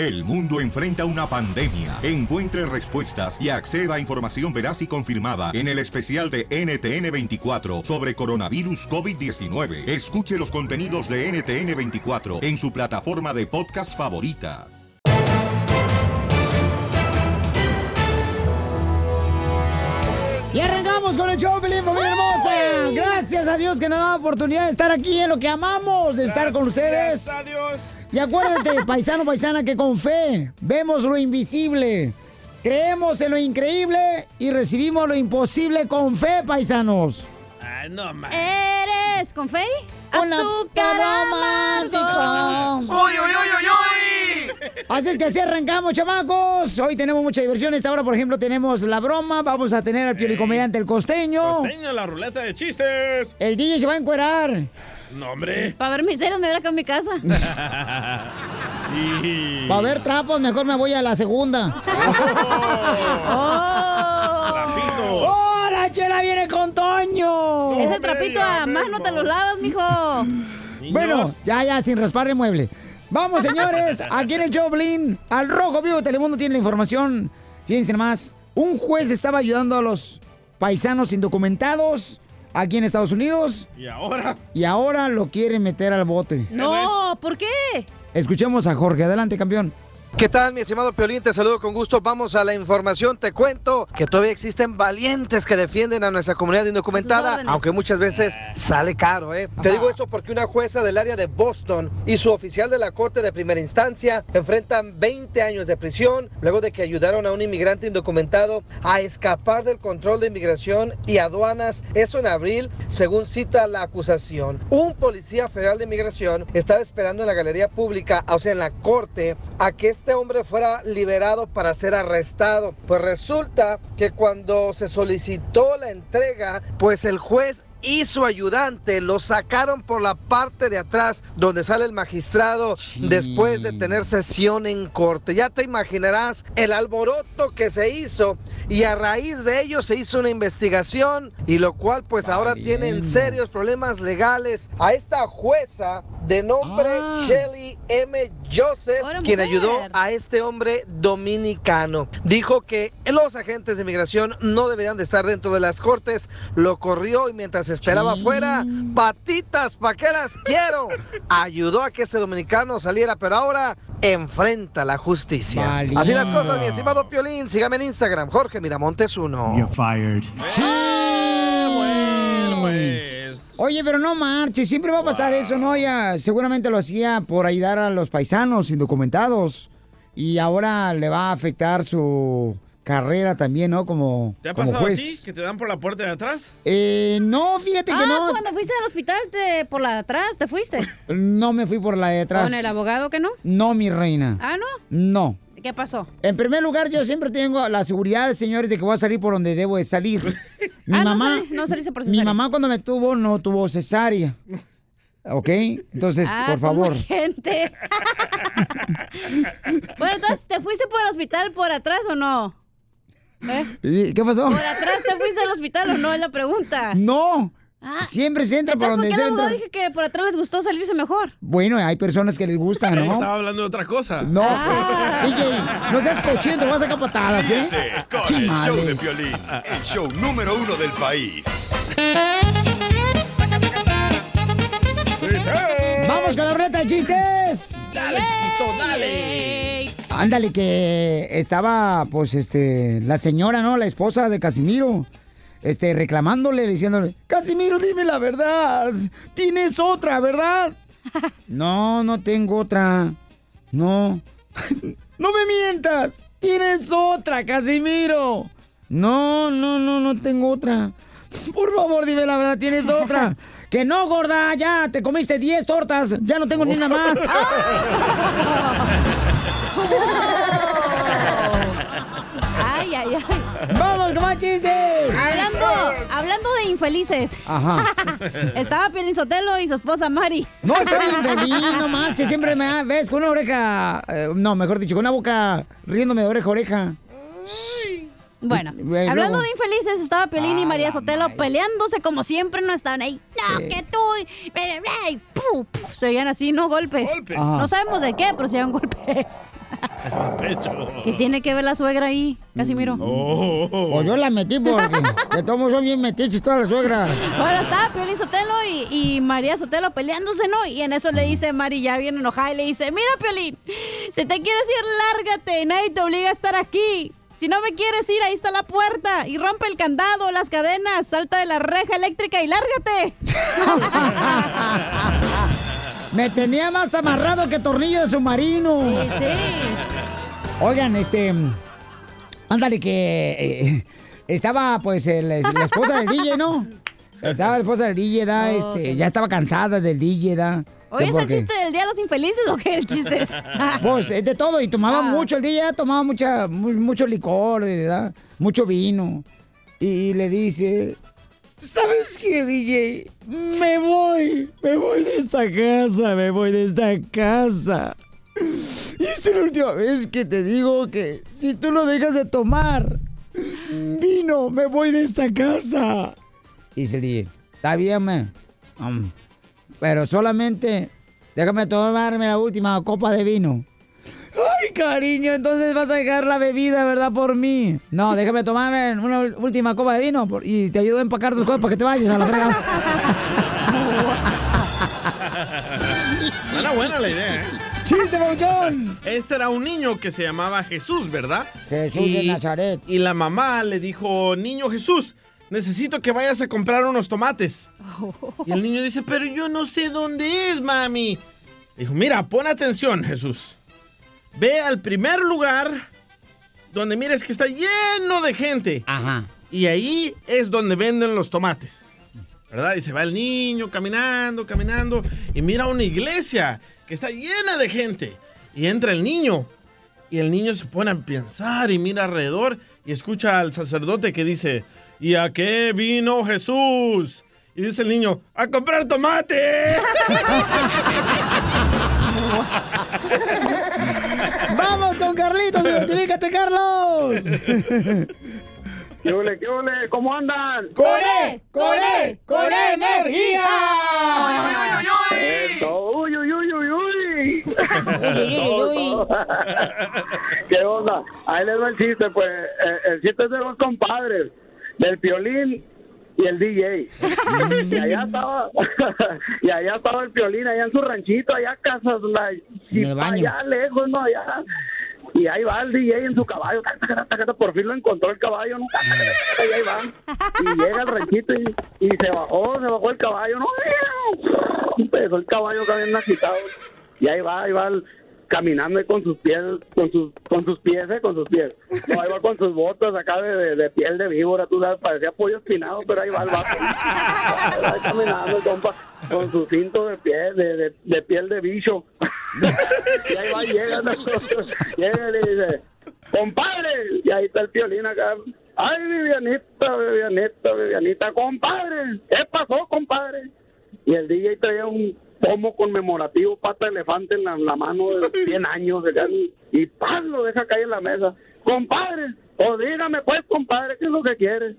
El mundo enfrenta una pandemia. Encuentre respuestas y acceda a información veraz y confirmada en el especial de NTN24 sobre coronavirus COVID-19. Escuche los contenidos de NTN24 en su plataforma de podcast favorita. Y arrancamos con el show, Pelín, familia hermosa. Gracias a Dios que nos da la oportunidad de estar aquí en lo que amamos, de estar con ustedes. Gracias a Dios. Y acuérdate, paisano, paisana, que con fe vemos lo invisible, creemos en lo increíble y recibimos lo imposible con fe, paisanos. Ay, no, ma. ¿Eres con fe? Azúcar romántico. ¡Uy, uy, uy, uy, uy! Así es que así arrancamos, chamacos. Hoy tenemos mucha diversión. Esta hora, por ejemplo, tenemos la broma. Vamos a tener al pioricomediante el costeño. Costeño, la ruleta de chistes. El DJ se va a encuerar. No, hombre. Para ver mis series me voy acá en mi casa. y... Para ver trapos, mejor me voy a la segunda. ¡Oh! Trapitos. ¡Oh, la chela viene con Toño! Ese trapito a más no te lo lavas, mijo. Niños. Bueno, ya, ya, sin raspar de mueble. Vamos, señores, aquí en el Choplin, al Rojo Vivo Telemundo tiene la información. Fíjense más, un juez estaba ayudando a los paisanos indocumentados aquí en Estados Unidos ¿Y ahora? y ahora lo quieren meter al bote. No, ¿por qué? Escuchemos a Jorge. Adelante, campeón. ¿Qué tal, mi estimado Piolín? Te saludo con gusto. Vamos a la información. Te cuento que todavía existen valientes que defienden a nuestra comunidad indocumentada, aunque muchas veces sale caro, ¿eh? Te digo esto porque una jueza del área de Boston y su oficial de la corte de primera instancia enfrentan 20 años de prisión luego de que ayudaron a un inmigrante indocumentado a escapar del control de inmigración y aduanas. Eso en abril, según cita la acusación. Un policía federal de inmigración estaba esperando en la galería pública, o sea, en la corte, a que este hombre fuera liberado para ser arrestado. Pues resulta que cuando se solicitó la entrega, pues el juez y su ayudante lo sacaron por la parte de atrás donde sale el magistrado después de tener sesión en corte. Ya te imaginarás el alboroto que se hizo y a raíz de ello se hizo una investigación y lo cual pues ahora tienen serios problemas legales a esta jueza de nombre Ah. Shelly M. Joseph, Ahora quien mujer. ayudó a este hombre dominicano. Dijo que los agentes de inmigración no deberían de estar dentro de las cortes. Lo corrió y mientras esperaba afuera, patitas, ¿para qué las quiero? Ayudó a que ese dominicano saliera, pero ahora enfrenta la justicia. Así las cosas, mi estimado Piolín. Sígame en Instagram, Jorge Miramontes 1. You're fired. ¡Sí! Bueno, pues. Oye, pero no marches, siempre va a pasar eso, ¿no? Ya seguramente lo hacía por ayudar a los paisanos indocumentados y ahora le va a afectar su carrera también, ¿no? Como, ¿Te ha como pasado a juez. ti que te dan por la puerta de atrás? Eh, no, fíjate que Ah, no. cuando fuiste al hospital te, por la de atrás, ¿te fuiste? No me fui por la de atrás. ¿Con el abogado que no? No, mi reina. Ah, ¿no? No. ¿Qué pasó? En primer lugar, yo siempre tengo la seguridad, señores, de que voy a salir por donde debo de salir. Mi Ah, no mamá, no saliste por mi cesárea. mamá cuando me tuvo no tuvo cesárea. ¿Ok? Entonces, Ah, por favor. gente. bueno, entonces, ¿te fuiste por el hospital por atrás o no? ¿Eh? ¿Y ¿Qué pasó? ¿Por atrás te fuiste al hospital o no? Es la pregunta. No. Ah, Siempre se entra por Entonces, ¿por donde se entra. dije que por atrás les gustó salirse mejor? Bueno, hay personas que les gusta, ¿no? Estaba hablando de otra cosa. No, Ah. DJ, no seas cochino, te vas a sacar patadas, ¿eh? Con el show de Piolín, el show número uno del país. Vamos con la reta de chistes. Dale, chiquito, dale. Ándale, que estaba, pues, este, la señora, ¿no? La esposa de Casimiro. Este, reclamándole, diciéndole, Casimiro, dime la verdad. Tienes otra, ¿verdad? no, no tengo otra. No. no me mientas. Tienes otra, Casimiro. No, no, no, no tengo otra. Por favor, dime la verdad, tienes otra. Que no, gorda, ya te comiste 10 tortas, ya no tengo ni una más. Ay, ay, ay. ¡Vamos, con más chistes! Hablando, hablando de infelices. Ajá. Estaba Pielín Sotelo y su esposa Mari. No estoy infeliz, no marches, siempre me ves con una oreja, eh, no, mejor dicho, con una boca riéndome de oreja a oreja. Bueno, Luego. hablando de infelices, estaba Piolín y Ah, María la Sotelo maíz. peleándose como siempre, no estaban ahí. No, Sí. que tú. y Se oían así, no golpes. Golpes. No sabemos de qué, pero se oían golpes. ¿Qué tiene que ver la suegra ahí, Casimiro? Oh. O yo la metí porque de todos son bien metiches todas las suegras. Bueno, estaba Piolín Sotelo y, y María Sotelo peleándose, ¿no? Y en eso le dice Mari, ya bien enojada, y le dice, mira, Piolín, si te quieres ir, lárgate, nadie te obliga a estar aquí. Si no me quieres ir, ahí está la puerta. Y rompe el candado, las cadenas, salta de la reja eléctrica y lárgate. Me tenía más amarrado que tornillo de submarino. Sí, sí. Oigan, este. Ándale, que. eh, estaba, pues, el- la esposa del DJ, ¿no? Estaba la esposa del DJ, da, este. Ya estaba cansada del DJ, da. Oye, ¿es el chiste del Día de los Infelices o qué el chiste es? Pues es de todo, y tomaba Ah. mucho el DJ, tomaba mucha, mu- mucho licor, ¿verdad? Mucho vino. Y, le dice, ¿sabes qué, DJ? Me voy, me voy de esta casa, me voy de esta casa. Y esta es la última vez que te digo que si tú no dejas de tomar vino, me voy de esta casa. Y dice el DJ, está bien. Um, pero solamente déjame tomarme la última copa de vino. Ay, cariño, entonces vas a dejar la bebida, ¿verdad? Por mí. No, déjame tomarme una última copa de vino por- y te ayudo a empacar tus cosas para que te vayas a la fregada. Era buena la idea, ¿eh? ¡Chiste, Bauchón! Este era un niño que se llamaba Jesús, ¿verdad? Jesús de Nazaret. Y la mamá le dijo, niño Jesús, necesito que vayas a comprar unos tomates. Y el niño dice, pero yo no sé dónde es, mami. Dijo, mira, pon atención, Jesús. Ve al primer lugar donde mires que está lleno de gente. Ajá. Y ahí es donde venden los tomates. ¿Verdad? Y se va el niño caminando, caminando. Y mira una iglesia que está llena de gente. Y entra el niño. Y el niño se pone a pensar y mira alrededor y escucha al sacerdote que dice, ¿y a qué vino Jesús? Y dice el niño, a comprar tomate. ¡Vamos con Carlitos! ¡Identifícate, Carlos! ¿Qué ole, qué ole? ¿Cómo andan? ¡Corre! ¡Corre! ¡Con energía! Eso, uy, uy, uy, uy, uy. uy, uy. ¿Qué onda? Ahí les va el chiste, pues. eh, el chiste es de los compadres, del piolín y el DJ. y allá estaba, y allá estaba el piolín, allá en su ranchito, allá casas, la, el allá lejos, no, allá. Y ahí va el DJ en su caballo, por fin lo encontró el caballo, ¿no? Y ahí van. Y llega al ranchito y, y se bajó, se bajó el caballo, ¿no? Empezó el caballo también agitado. Y ahí va, ahí va el- caminando con sus pies, con sus, con sus pies, ¿eh? Con sus pies. No, ahí con sus botas acá de, piel de víbora, tú sabes, parecía pollo espinado, pero ahí va el vato. Ahí va caminando, compa, con su cinto de piel, de, piel de bicho. y ahí va, llega, ¿no? llega y le dice, compadre, y ahí está el piolín acá. Ay, Vivianita, Vivianita, Vivianita, compadre, ¿qué pasó, compadre? Y el DJ traía un pomo conmemorativo, pata de elefante en la, la mano de 100 años, acá, y ¡pam! lo deja caer en la mesa. Compadre, o dígame pues, compadre, ¿qué es lo que quiere?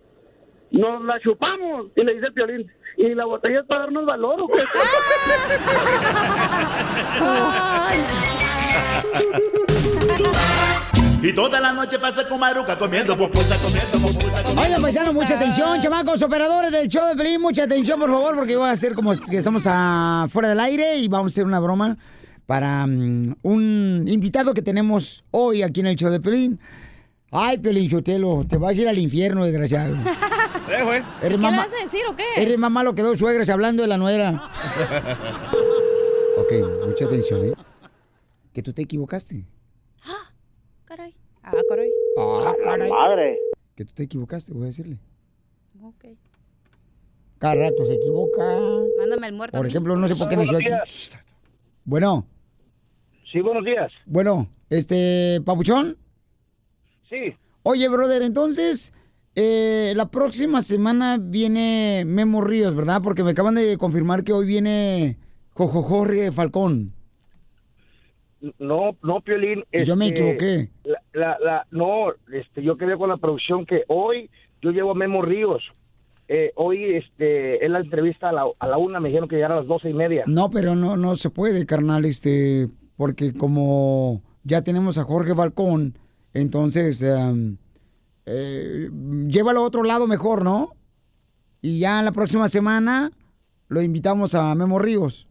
Nos la chupamos, y le dice el piolín, ¿y la botella es para darnos valor o qué? Y toda la noche pasa con Maruca comiendo pupusa, comiendo pupusa, comiendo Oigan, paisano, mucha atención, chamacos, operadores del show de Pelín, mucha atención, por favor, porque voy a hacer como que estamos a- fuera del aire y vamos a hacer una broma para mm, un invitado que tenemos hoy aquí en el show de Pelín. Ay, Pelín Chotelo, te vas a ir al infierno, desgraciado. ¿eh? ¿Qué le vas a decir o qué? eres más malo que dos suegras hablando de la nuera. ok, mucha atención, ¿eh? Que tú te equivocaste. Ah, caray. Ah, caray. Madre. Que tú te equivocaste, voy a decirle. Ok. Cada rato se equivoca. Mándame el muerto. Por ejemplo, no sé por qué nació aquí. Bueno, Sí, buenos días. bueno, este, Papuchón. Sí. Oye, brother, entonces, eh, la próxima semana viene Memo Ríos, ¿verdad? Porque me acaban de confirmar que hoy viene Jojo Jorge Falcón. No, no, Piolín. Yo me este, equivoqué. La, la, la- no, este, yo quedé con la producción que hoy yo llevo a Memo Ríos. Eh, hoy este, es la entrevista a la, a la una, me dijeron que llegara a las doce y media. No, pero no, no se puede, carnal, este, porque como ya tenemos a Jorge Falcón, entonces em, eh, llévalo a otro lado mejor, ¿no? Y ya la próxima semana lo invitamos a Memo Ríos.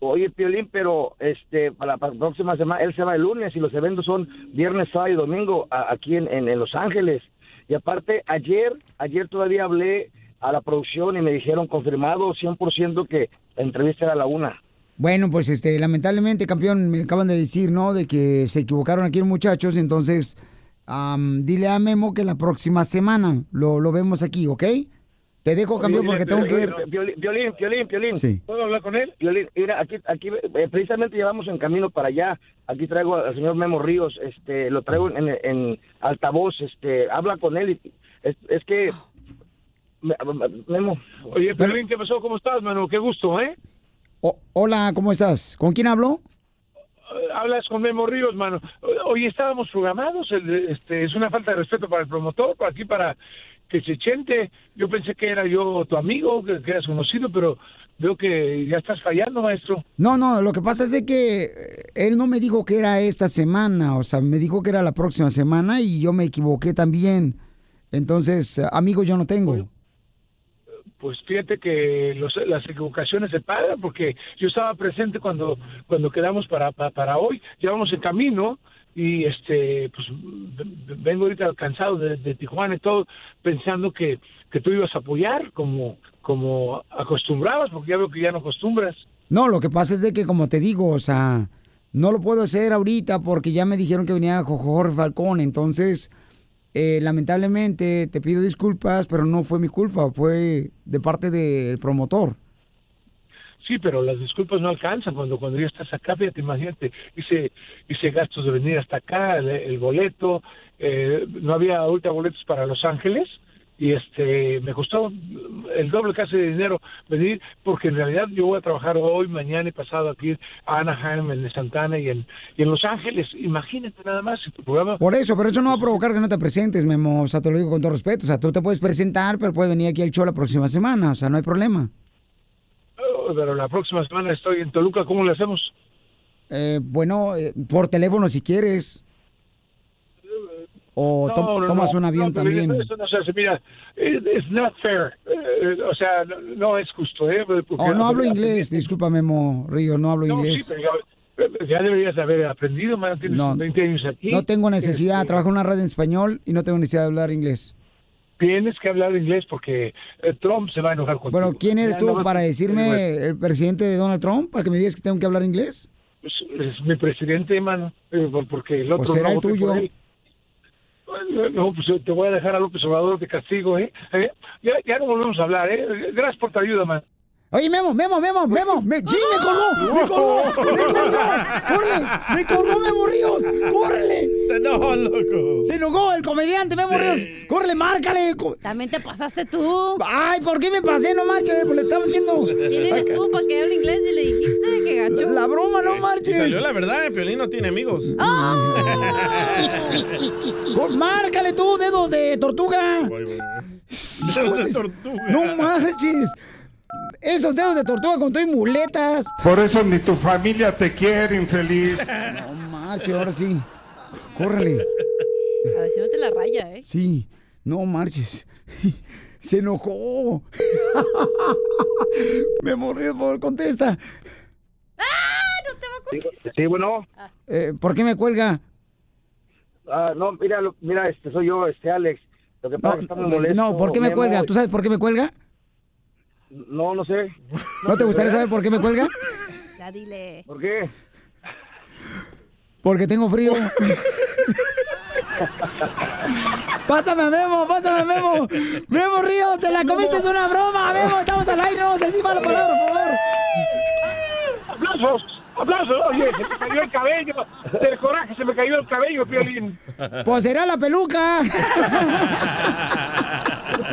Oye, Piolín, pero este para, la próxima semana, él se va el lunes y los eventos son viernes, sábado y domingo aquí en, en- Los Ángeles. Y aparte, ayer, ayer todavía hablé a la producción y me dijeron confirmado 100% que la entrevista era la una. Bueno, pues este, lamentablemente, campeón, me acaban de decir, ¿no? De que se equivocaron aquí los muchachos, entonces am, dile a Memo que la próxima semana lo, lo vemos aquí, ¿ok? Te dejo, campeón, porque tengo que ir. Violín, Violín, Violín, Violín. Sí. ¿Puedo hablar con él? Violín, mira, aquí, aquí eh, precisamente llevamos en camino para allá. Aquí traigo al señor Memo Ríos, este, lo traigo en, en altavoz, este, habla con él y es, es que me- Memo. Oye, Piolín, ¿qué pasó? ¿Cómo estás, mano? Qué gusto, ¿eh? O- hola, ¿cómo estás? ¿Con quién hablo? Hablas con Memo Ríos, mano. Hoy estábamos programados. el- este, es una falta de respeto para el promotor, para aquí, para que se chente. Yo pensé que era yo tu amigo, que, que eras conocido, pero veo que ya estás fallando, maestro. No, no, lo que pasa es de que eh, él no me dijo que era esta semana, o sea, me dijo que era la próxima semana y yo me equivoqué también. Entonces, amigos yo no tengo. Pues fíjate que los- las equivocaciones se pagan porque yo estaba presente cuando cuando quedamos para, para, para hoy. Ya vamos en camino y este pues vengo ahorita cansado de, Tijuana y todo pensando que, que tú ibas a apoyar como como acostumbrabas porque ya veo que ya no acostumbras. No, lo que pasa es de que, como te digo, o sea, no lo puedo hacer ahorita porque ya me dijeron que venía Jo- Jorge Falcón, entonces, eh, lamentablemente, te pido disculpas, pero no fue mi culpa, fue de parte del promotor. Sí, pero las disculpas no alcanzan cuando cuando ya estás acá, fíjate, imagínate, hice, hice gastos de venir hasta acá, el, boleto, eh, no había ahorita boletos para Los Ángeles y este me costó el doble casi de dinero venir porque en realidad yo voy a trabajar hoy, mañana y pasado aquí a Anaheim, en Santana y en, y en Los Ángeles. Imagínate nada más si tu programa... Por eso, pero eso no va a provocar que no te presentes, Memo, o sea, te lo digo con todo respeto, o sea, tú te puedes presentar, pero puedes venir aquí al show la próxima semana, o sea, no hay problema. Oh, Pero la próxima semana estoy en Toluca, ¿cómo le hacemos? Eh, bueno, eh, por teléfono si quieres. O to- No, no, tomas no, un avión no, también. Eso no se hace, mira, it- it's not fair. Eh, o sea, no, no es justo, ¿eh? Oh, no hablo inglés, disculpa, Memo Río, no hablo No, sí, inglés. pero ya, deberías haber aprendido, man. Tienes No, 20 años aquí. No tengo necesidad, Este, trabajo en una radio en español y no tengo necesidad de hablar inglés. Tienes que hablar inglés porque eh, Trump se va a enojar contigo. Bueno, ¿quién eres tú para decirme el presidente de Donald Trump? Para que me digas que tengo que hablar inglés. Es, es mi presidente, hermano, eh, por- porque el otro Pues será no el tuyo. No, pues eh, te voy a dejar a López Obrador de castigo, ¿eh? ¿Eh? Ya, ya no volvemos a hablar, ¿eh? Gracias por tu ayuda, man. Oye, Memo, Memo, Memo, Memo. Me, ¡Sí, me colgó! ¡Me colgó! ¡Me colgó! ¡Córrele! ¡Me colgó Memo Ríos! ¡Córrele! Se enojó, loco. Se enojó el comediante Memo Ríos. ¡Córrele, márcale! También te pasaste tú. Ay, ¿por qué me pasé? No marches, pues le estaba haciendo... ¿Quién eres tú para que hable inglés y le dijiste que gacho? La broma, no Y marches. salió la verdad, eh, Piolín no tiene amigos. Co- Márcale tú, dedos de tortuga. Dedos de tortuga. No marches. Esos dedos de tortuga con todo y muletas. Por eso ni tu familia te quiere, infeliz. No marches, ahora sí. Córrele. A ver si no te la raya, ¿eh? Sí, no marches. Se enojó. Me morí, por favor, contesta. Sí, sí, bueno. Eh, ¿Por qué me cuelga? Ah, no, mira, mira, este soy yo, este Alex. Lo que No, pasa es que está muy molesto. no, ¿por qué me cuelga? ¿Tú sabes por qué me cuelga? No, no sé. ¿No te gustaría saber por qué me cuelga? Ya dile. ¿Por qué? Porque tengo frío. Pásame a Memo, pásame a Memo. Memo Ríos, te la comiste, es una broma. Memo, estamos al aire, no vamos a decir mala palabra, por favor. ¡Aplausos! ¡Aplausos! Oye, se me cayó el cabello. Del coraje se me cayó el cabello, Piolín. Pues será la peluca.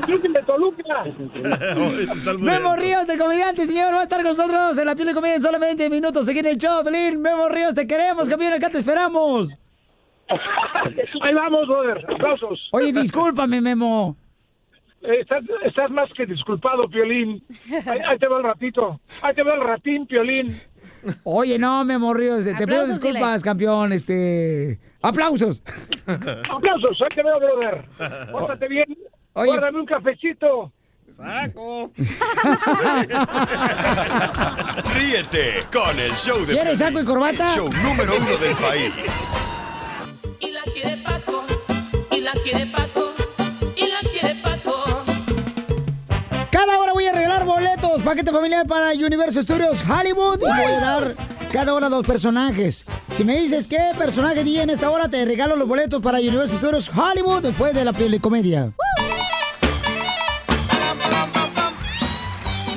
¡Piolín de Toluca! Memo Ríos, el comediante, señor, va a estar con nosotros en la piel de comedia en solamente minutos. Aquí en el show, Pelín. Memo Ríos, te queremos, campeón, acá te esperamos. Ahí vamos, brother. ¡Aplausos! Oye, discúlpame, Memo. Eh, Estás, estás más que disculpado, Piolín. Ahí, ahí te va el ratito. Ahí te va el ratín, Piolín. Oye, no, me morrió. Te pido disculpas, dile. campeón. Este. ¡Aplausos! Aplausos, ahí te veo, brother. Pórtate bien. Oye. Guárdame un cafecito. Saco. Ríete con el show de ¿Quieres saco y corbata? El show número uno del país. Y la quiere Paco, y la quiere Paco, Cada hora voy a regalar boletos, paquete familiar para Universal Studios Hollywood. Y voy a dar cada hora dos personajes. Si me dices qué personaje di en esta hora, te regalo los boletos para Universal Studios Hollywood después de la comedia.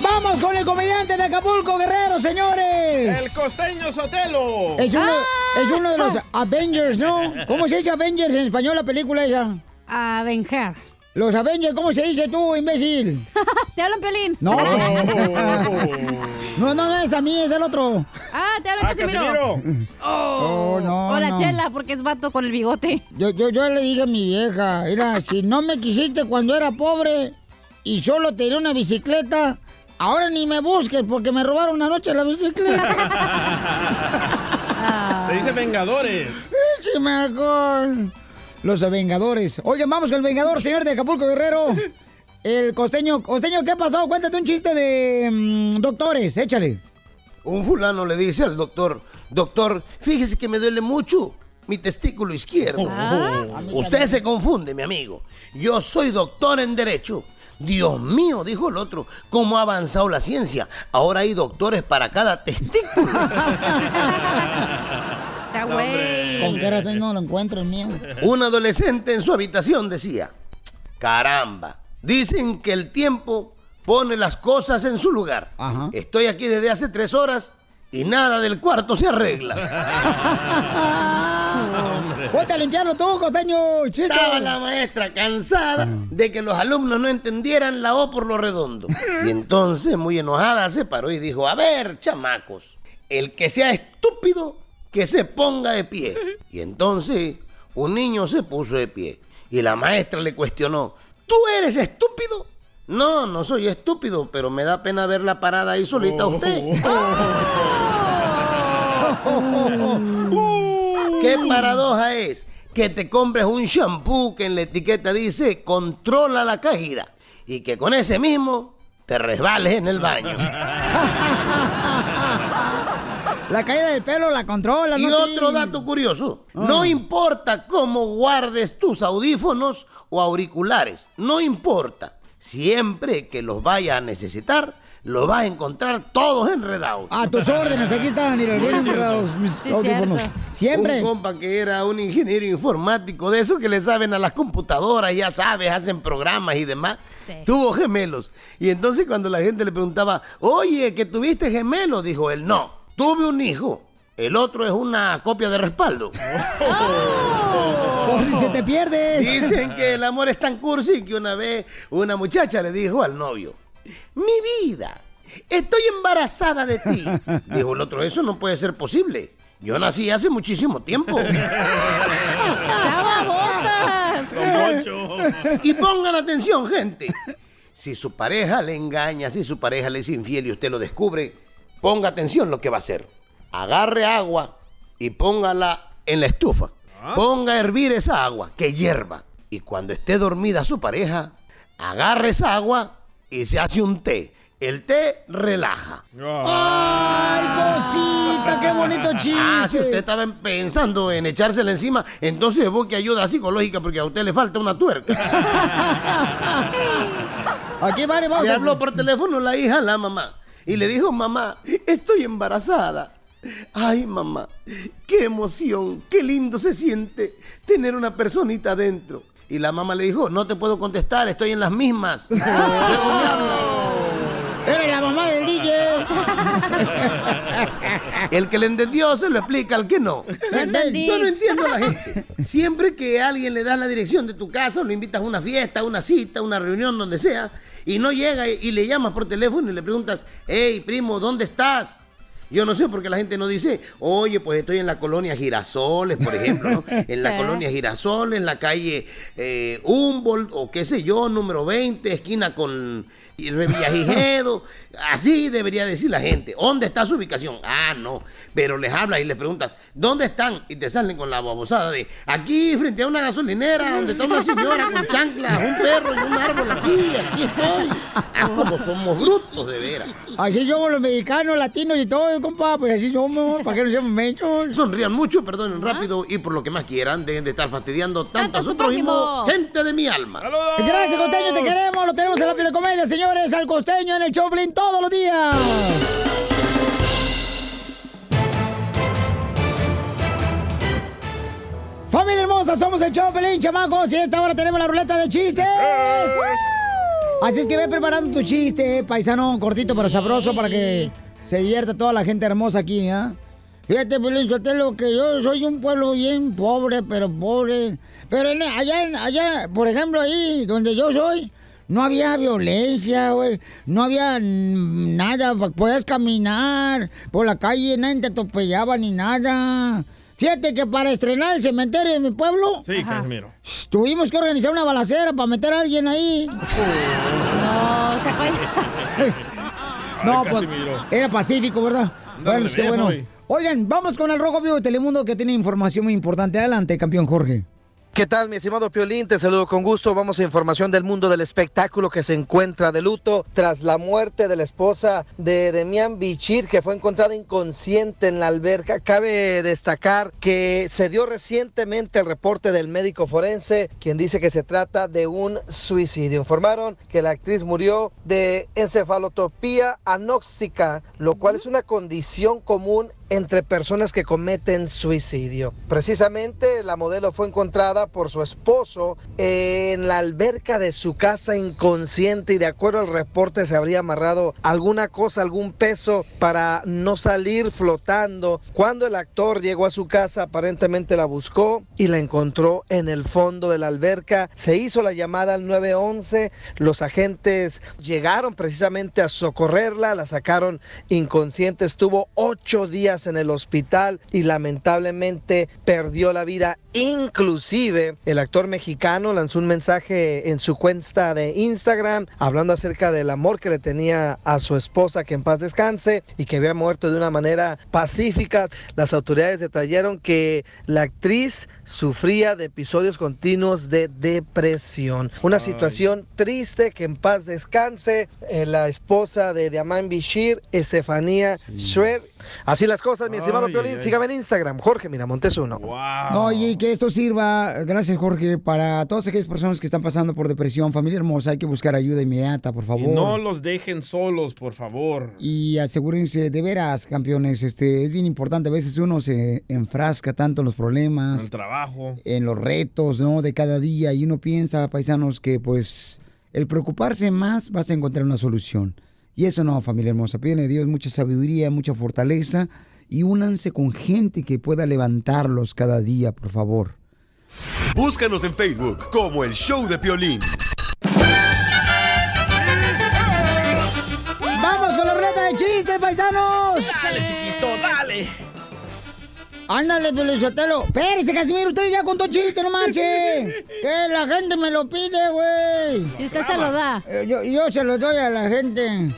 ¡Vamos con el comediante de Acapulco, Guerrero, señores! El costeño Sotelo. Es uno, es uno de los Avengers, ¿no? ¿Cómo se dice Avengers en español la película esa? Avenger. Los Avengers, ¿cómo se dice tú, imbécil? Te hablan, Pelín. No. No, no, no es a mí, es el otro. Ah, te hablan, Ah, Casimiro. Casimiro. Oh, no, O la no. chela, porque es vato con el bigote. Yo, yo, yo le dije a mi vieja, mira, si no me quisiste cuando era pobre y solo tenía una bicicleta, ahora ni me busques porque me robaron anoche la bicicleta. Te dice Vengadores. Sí, mejor. Los Vengadores. Oigan, vamos con el Vengador, señor de Acapulco Guerrero. El costeño. Costeño, ¿qué pasó? Cuéntate un chiste de mm, doctores, échale. Un fulano le dice al doctor, doctor, fíjese que me duele mucho mi testículo izquierdo. Ah. Usted se confunde, mi amigo. Yo soy doctor en derecho. Dios mío, dijo el otro, ¿cómo ha avanzado la ciencia? Ahora hay doctores para cada testículo. güey. ¿Con qué razón no lo encuentro el mío? Un adolescente en su habitación decía, caramba, dicen que el tiempo pone las cosas en su lugar. Estoy aquí desde hace tres horas y nada del cuarto se arregla. Ponte a limpiarlo tú, costeño. Chiste. Estaba la maestra cansada de que los alumnos no entendieran la O por lo redondo. Y entonces, muy enojada, se paró y dijo, a ver, chamacos, el que sea estúpido, que se ponga de pie. Y entonces, un niño se puso de pie. Y la maestra le cuestionó, ¿tú eres estúpido? No, no soy estúpido, pero me da pena verla parada ahí solita a usted. ¿Qué paradoja es? Que te compres un shampoo que en la etiqueta dice controla la caída y que con ese mismo te resbales en el baño. La caída del pelo la controla, Y ¿no? otro Sí. dato curioso, no importa cómo guardes tus audífonos o auriculares, no importa, siempre que los vayas a necesitar, los vas a encontrar todos enredados. A tus órdenes, aquí están, y los bien enredados mis audífonos. Siempre. Un compa que era un ingeniero informático, de esos que le saben a las computadoras, ya sabes, hacen programas y demás. Tuvo gemelos. Y entonces cuando la gente le preguntaba, oye, que tuviste gemelos, dijo él, no, tuve un hijo. El otro es una copia de respaldo. Por si se te pierde. Dicen que el amor es tan cursi que una vez una muchacha le dijo al novio, mi vida, estoy embarazada de ti. Dijo el otro, eso no puede ser posible. Yo nací hace muchísimo tiempo. Y pongan atención, gente. Si su pareja le engaña, si su pareja le es infiel y usted lo descubre, ponga atención lo que va a hacer. Agarre agua y póngala en la estufa. Ponga a hervir esa agua, que hierva. Y cuando esté dormida su pareja, agarre esa agua y se hace un té. El té relaja. ¡Ay, cosita! ¡Qué bonito chiste! Ah, si usted estaba pensando en echársela encima, entonces busque ayuda psicológica porque a usted le falta una tuerca. Aquí vale, vamos. Le habló por teléfono la hija a la mamá y le dijo, mamá, estoy embarazada. Ay, mamá, qué emoción, qué lindo se siente tener una personita adentro. Y la mamá le dijo, no te puedo contestar, estoy en las mismas. Luego me. Eres la mamá del DJ. El que le entendió se lo explica al que no. Yo no entiendo a la gente. Siempre que a alguien le das la dirección de tu casa, o lo invitas a una fiesta, a una cita, a una reunión, donde sea, y no llega y le llamas por teléfono y le preguntas, hey, primo, ¿dónde estás? Yo no sé por qué la gente no dice, oye, pues estoy en la colonia Girasoles, por ejemplo, ¿no? En la colonia Girasoles, en la calle eh, Humboldt, o qué sé yo, número 20, esquina con, y Revillagigedo. Así debería decir la gente. ¿Dónde está su ubicación? Ah, no. Pero les hablas y les preguntas, ¿dónde están? Y te salen con la babosada de aquí frente a una gasolinera donde está una señora con chanclas, un perro y un árbol aquí, aquí estoy. Ah, como somos brutos de veras. Así somos los mexicanos, latinos y todo, compa. Pues así somos, para que no seamos mechos. Sonrían mucho, perdonen rápido y por lo que más quieran, dejen de estar fastidiando tanto a su prójimo, gente de mi alma. Gracias, costeño, te queremos. Lo tenemos en la piel de comedia, señores. Al costeño en el Choplin todos los días. Familia hermosa, somos el Choplin, chamacos. Y a esta hora tenemos la ruleta de chistes. Así es que ve preparando tu chiste, paisano, cortito pero sabroso para que se divierta toda la gente hermosa aquí, ¿ah? Fíjate, Pelín Sotelo, que yo soy un pueblo bien pobre, pero pobre. Pero en- allá, allá, por ejemplo, ahí donde yo soy, no había violencia, güey. No había nada. Podías caminar por la calle, nadie te atropellaba ni nada. Fíjate que para estrenar el cementerio de mi pueblo, Sí, Casimiro. tuvimos que organizar una balacera para meter a alguien ahí. No, se. No, pues Casimiro. era pacífico, ¿verdad? bueno, pues qué revés bueno. hoy. Oigan, vamos con el Rojo Vivo de Telemundo que tiene información muy importante. Adelante, campeón Jorge. ¿Qué tal, mi estimado Piolín? Te saludo con gusto. Vamos a información del mundo del espectáculo que se encuentra de luto tras la muerte de la esposa de Demian Bichir, que fue encontrada inconsciente en la alberca. Cabe destacar que se dio recientemente el reporte del médico forense, quien dice que se trata de un suicidio. Informaron que la actriz murió de encefalotopía anóxica, lo cual es una condición común entre personas que cometen suicidio. Precisamente la modelo fue encontrada por su esposo en la alberca de su casa inconsciente y de acuerdo al reporte se habría amarrado alguna cosa, algún peso para no salir flotando. Cuando el actor llegó a su casa aparentemente la buscó y la encontró en el fondo de la alberca. Se hizo la llamada al 911, los agentes llegaron precisamente a socorrerla, la sacaron inconsciente, estuvo ocho días en el hospital y lamentablemente perdió la vida. Inclusive el actor mexicano lanzó un mensaje en su cuenta de Instagram hablando acerca del amor que le tenía a su esposa, que en paz descanse y que había muerto de una manera pacífica. Las autoridades detallaron que la actriz sufría de episodios continuos de depresión. Una situación triste que en paz descanse. eh, la esposa de Diamant Bishir, Estefanía Schroeder. Así las cosas, mi estimado Ay, Piolín. ay, ay. Sígame en Instagram, Jorge Miramontes uno. Oye, y que esto sirva, gracias Jorge, para todas aquellas personas que están pasando por depresión, familia hermosa, hay que buscar ayuda inmediata, por Y favor. no los dejen solos, por favor. Y asegúrense, de veras, campeones, este, es bien importante, a veces uno se enfrasca tanto en los problemas, El trabajo. En los retos, ¿no? De cada día y uno piensa, paisanos, que pues el preocuparse más vas a encontrar una solución. Y eso no, familia hermosa, pídenle a Dios mucha sabiduría, mucha fortaleza y únanse con gente que pueda levantarlos cada día, por favor. Búscanos en Facebook como el Show de Piolín. ¡Vamos con la ruleta de chistes, paisanos! Dale. Ándale, Pelizotelo. Espérese, Casimiro, usted ya contó chiste, no manche. Que la gente me lo pide, güey. Y usted se lo da. Eh, Yo, yo se lo doy a la gente.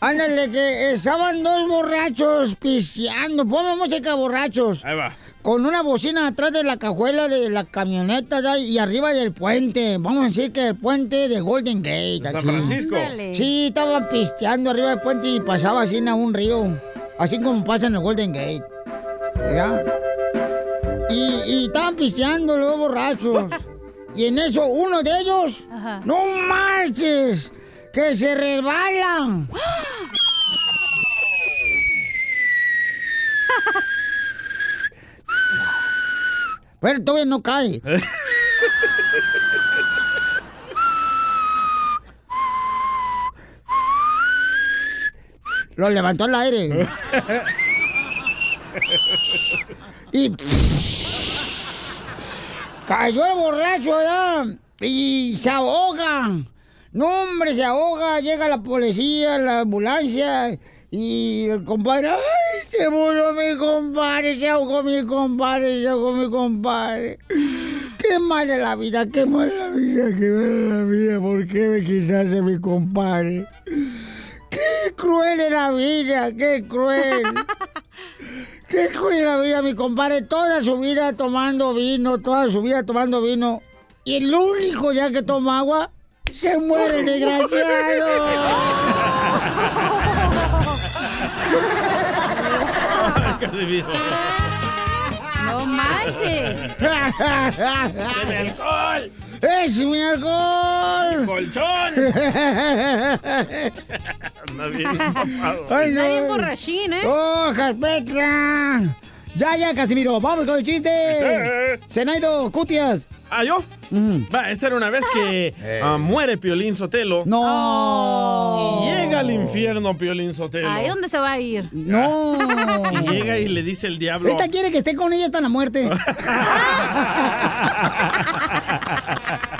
Ándale, que estaban dos borrachos pisteando. Ponme música borrachos. Ahí va. Con una bocina atrás de la cajuela de la camioneta ¿da? y arriba del puente. Vamos a decir que el puente de Golden Gate. ¿De San así. Francisco? Sí, estaban pisteando arriba del puente y pasaba así a un río. Así como pasa en el Golden Gate. Y, y estaban pisteando los borrachos. y en eso, uno de ellos, Ajá. ¡no marches! ¡Que se resbalan! Pero todavía no cae. Lo levantó al aire. y cayó el borracho, ¿verdad? Y se ahoga. No, hombre, se ahoga. Llega la policía, la ambulancia. Y el compadre, ¡ay! Se murió mi compadre, se ahogó mi compadre, se ahogó mi compadre. ¿Qué mala la vida, qué mala la vida, qué mala la vida. ¿Por qué me quitaste mi compadre? Qué cruel es la vida, qué cruel. Qué cruel la vida, mi compadre. Toda su vida tomando vino, toda su vida tomando vino. Y el único ya que toma agua, se muere el Casimiro. No manches. ¡Tiene alcohol! ¡Es mi alcohol! ¡Colchón! Anda bien empapado. Está bien borrachín, ¿eh? ¡Oh, Petra! Ya, ya, Casimiro, vamos con el chiste. Chiste. Zenaido, Cutias. ¿Ah, yo? Va, esta era una vez que ah, muere Piolín Sotelo. No. Y llega al infierno Piolín Sotelo. ¿Ahí dónde se va a ir? No. Y llega y le dice el diablo. Esta quiere que esté con ella hasta la muerte.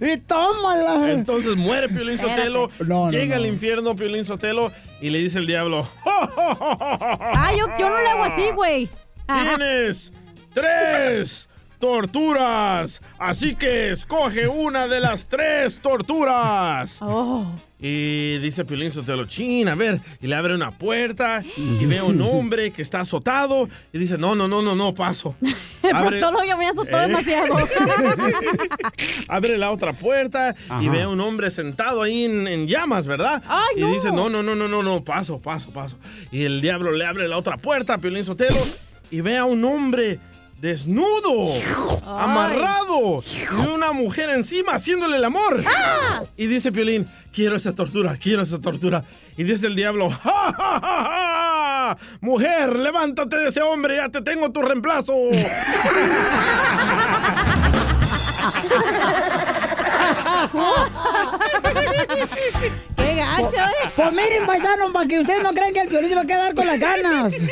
y tómala. Entonces muere Piolín Sotelo, No, no, llega no. al infierno Piolín Sotelo y le dice el diablo, Ah, yo, yo no le hago así, güey. tienes tres torturas, así que escoge una de las tres torturas. Oh. Y dice Piolín Sotelo, chin, a ver, y le abre una puerta y ve a un hombre que está azotado y dice, no, no, no, no, no, paso. El Abre- proctólogo ya me azotó Eh. demasiado. abre la otra puerta y ve a un hombre sentado ahí en, en llamas, ¿verdad? ¡Ay, y no! dice, no, no, no, no, no, no, paso, paso, paso. Y el diablo le abre la otra puerta a Piolín Sotelo y ve a un hombre desnudo, amarrado, y una mujer encima haciéndole el amor. ¡Ah! Y dice Piolín, quiero esa tortura, quiero esa tortura. Y dice el diablo, ¡Ja, ja, ja, ja! Mujer, levántate de ese hombre, ya te tengo tu reemplazo. ¡Qué gacho, eh! Pues miren, paisanos, para que ustedes no crean que el Piolín se va a quedar con las ganas.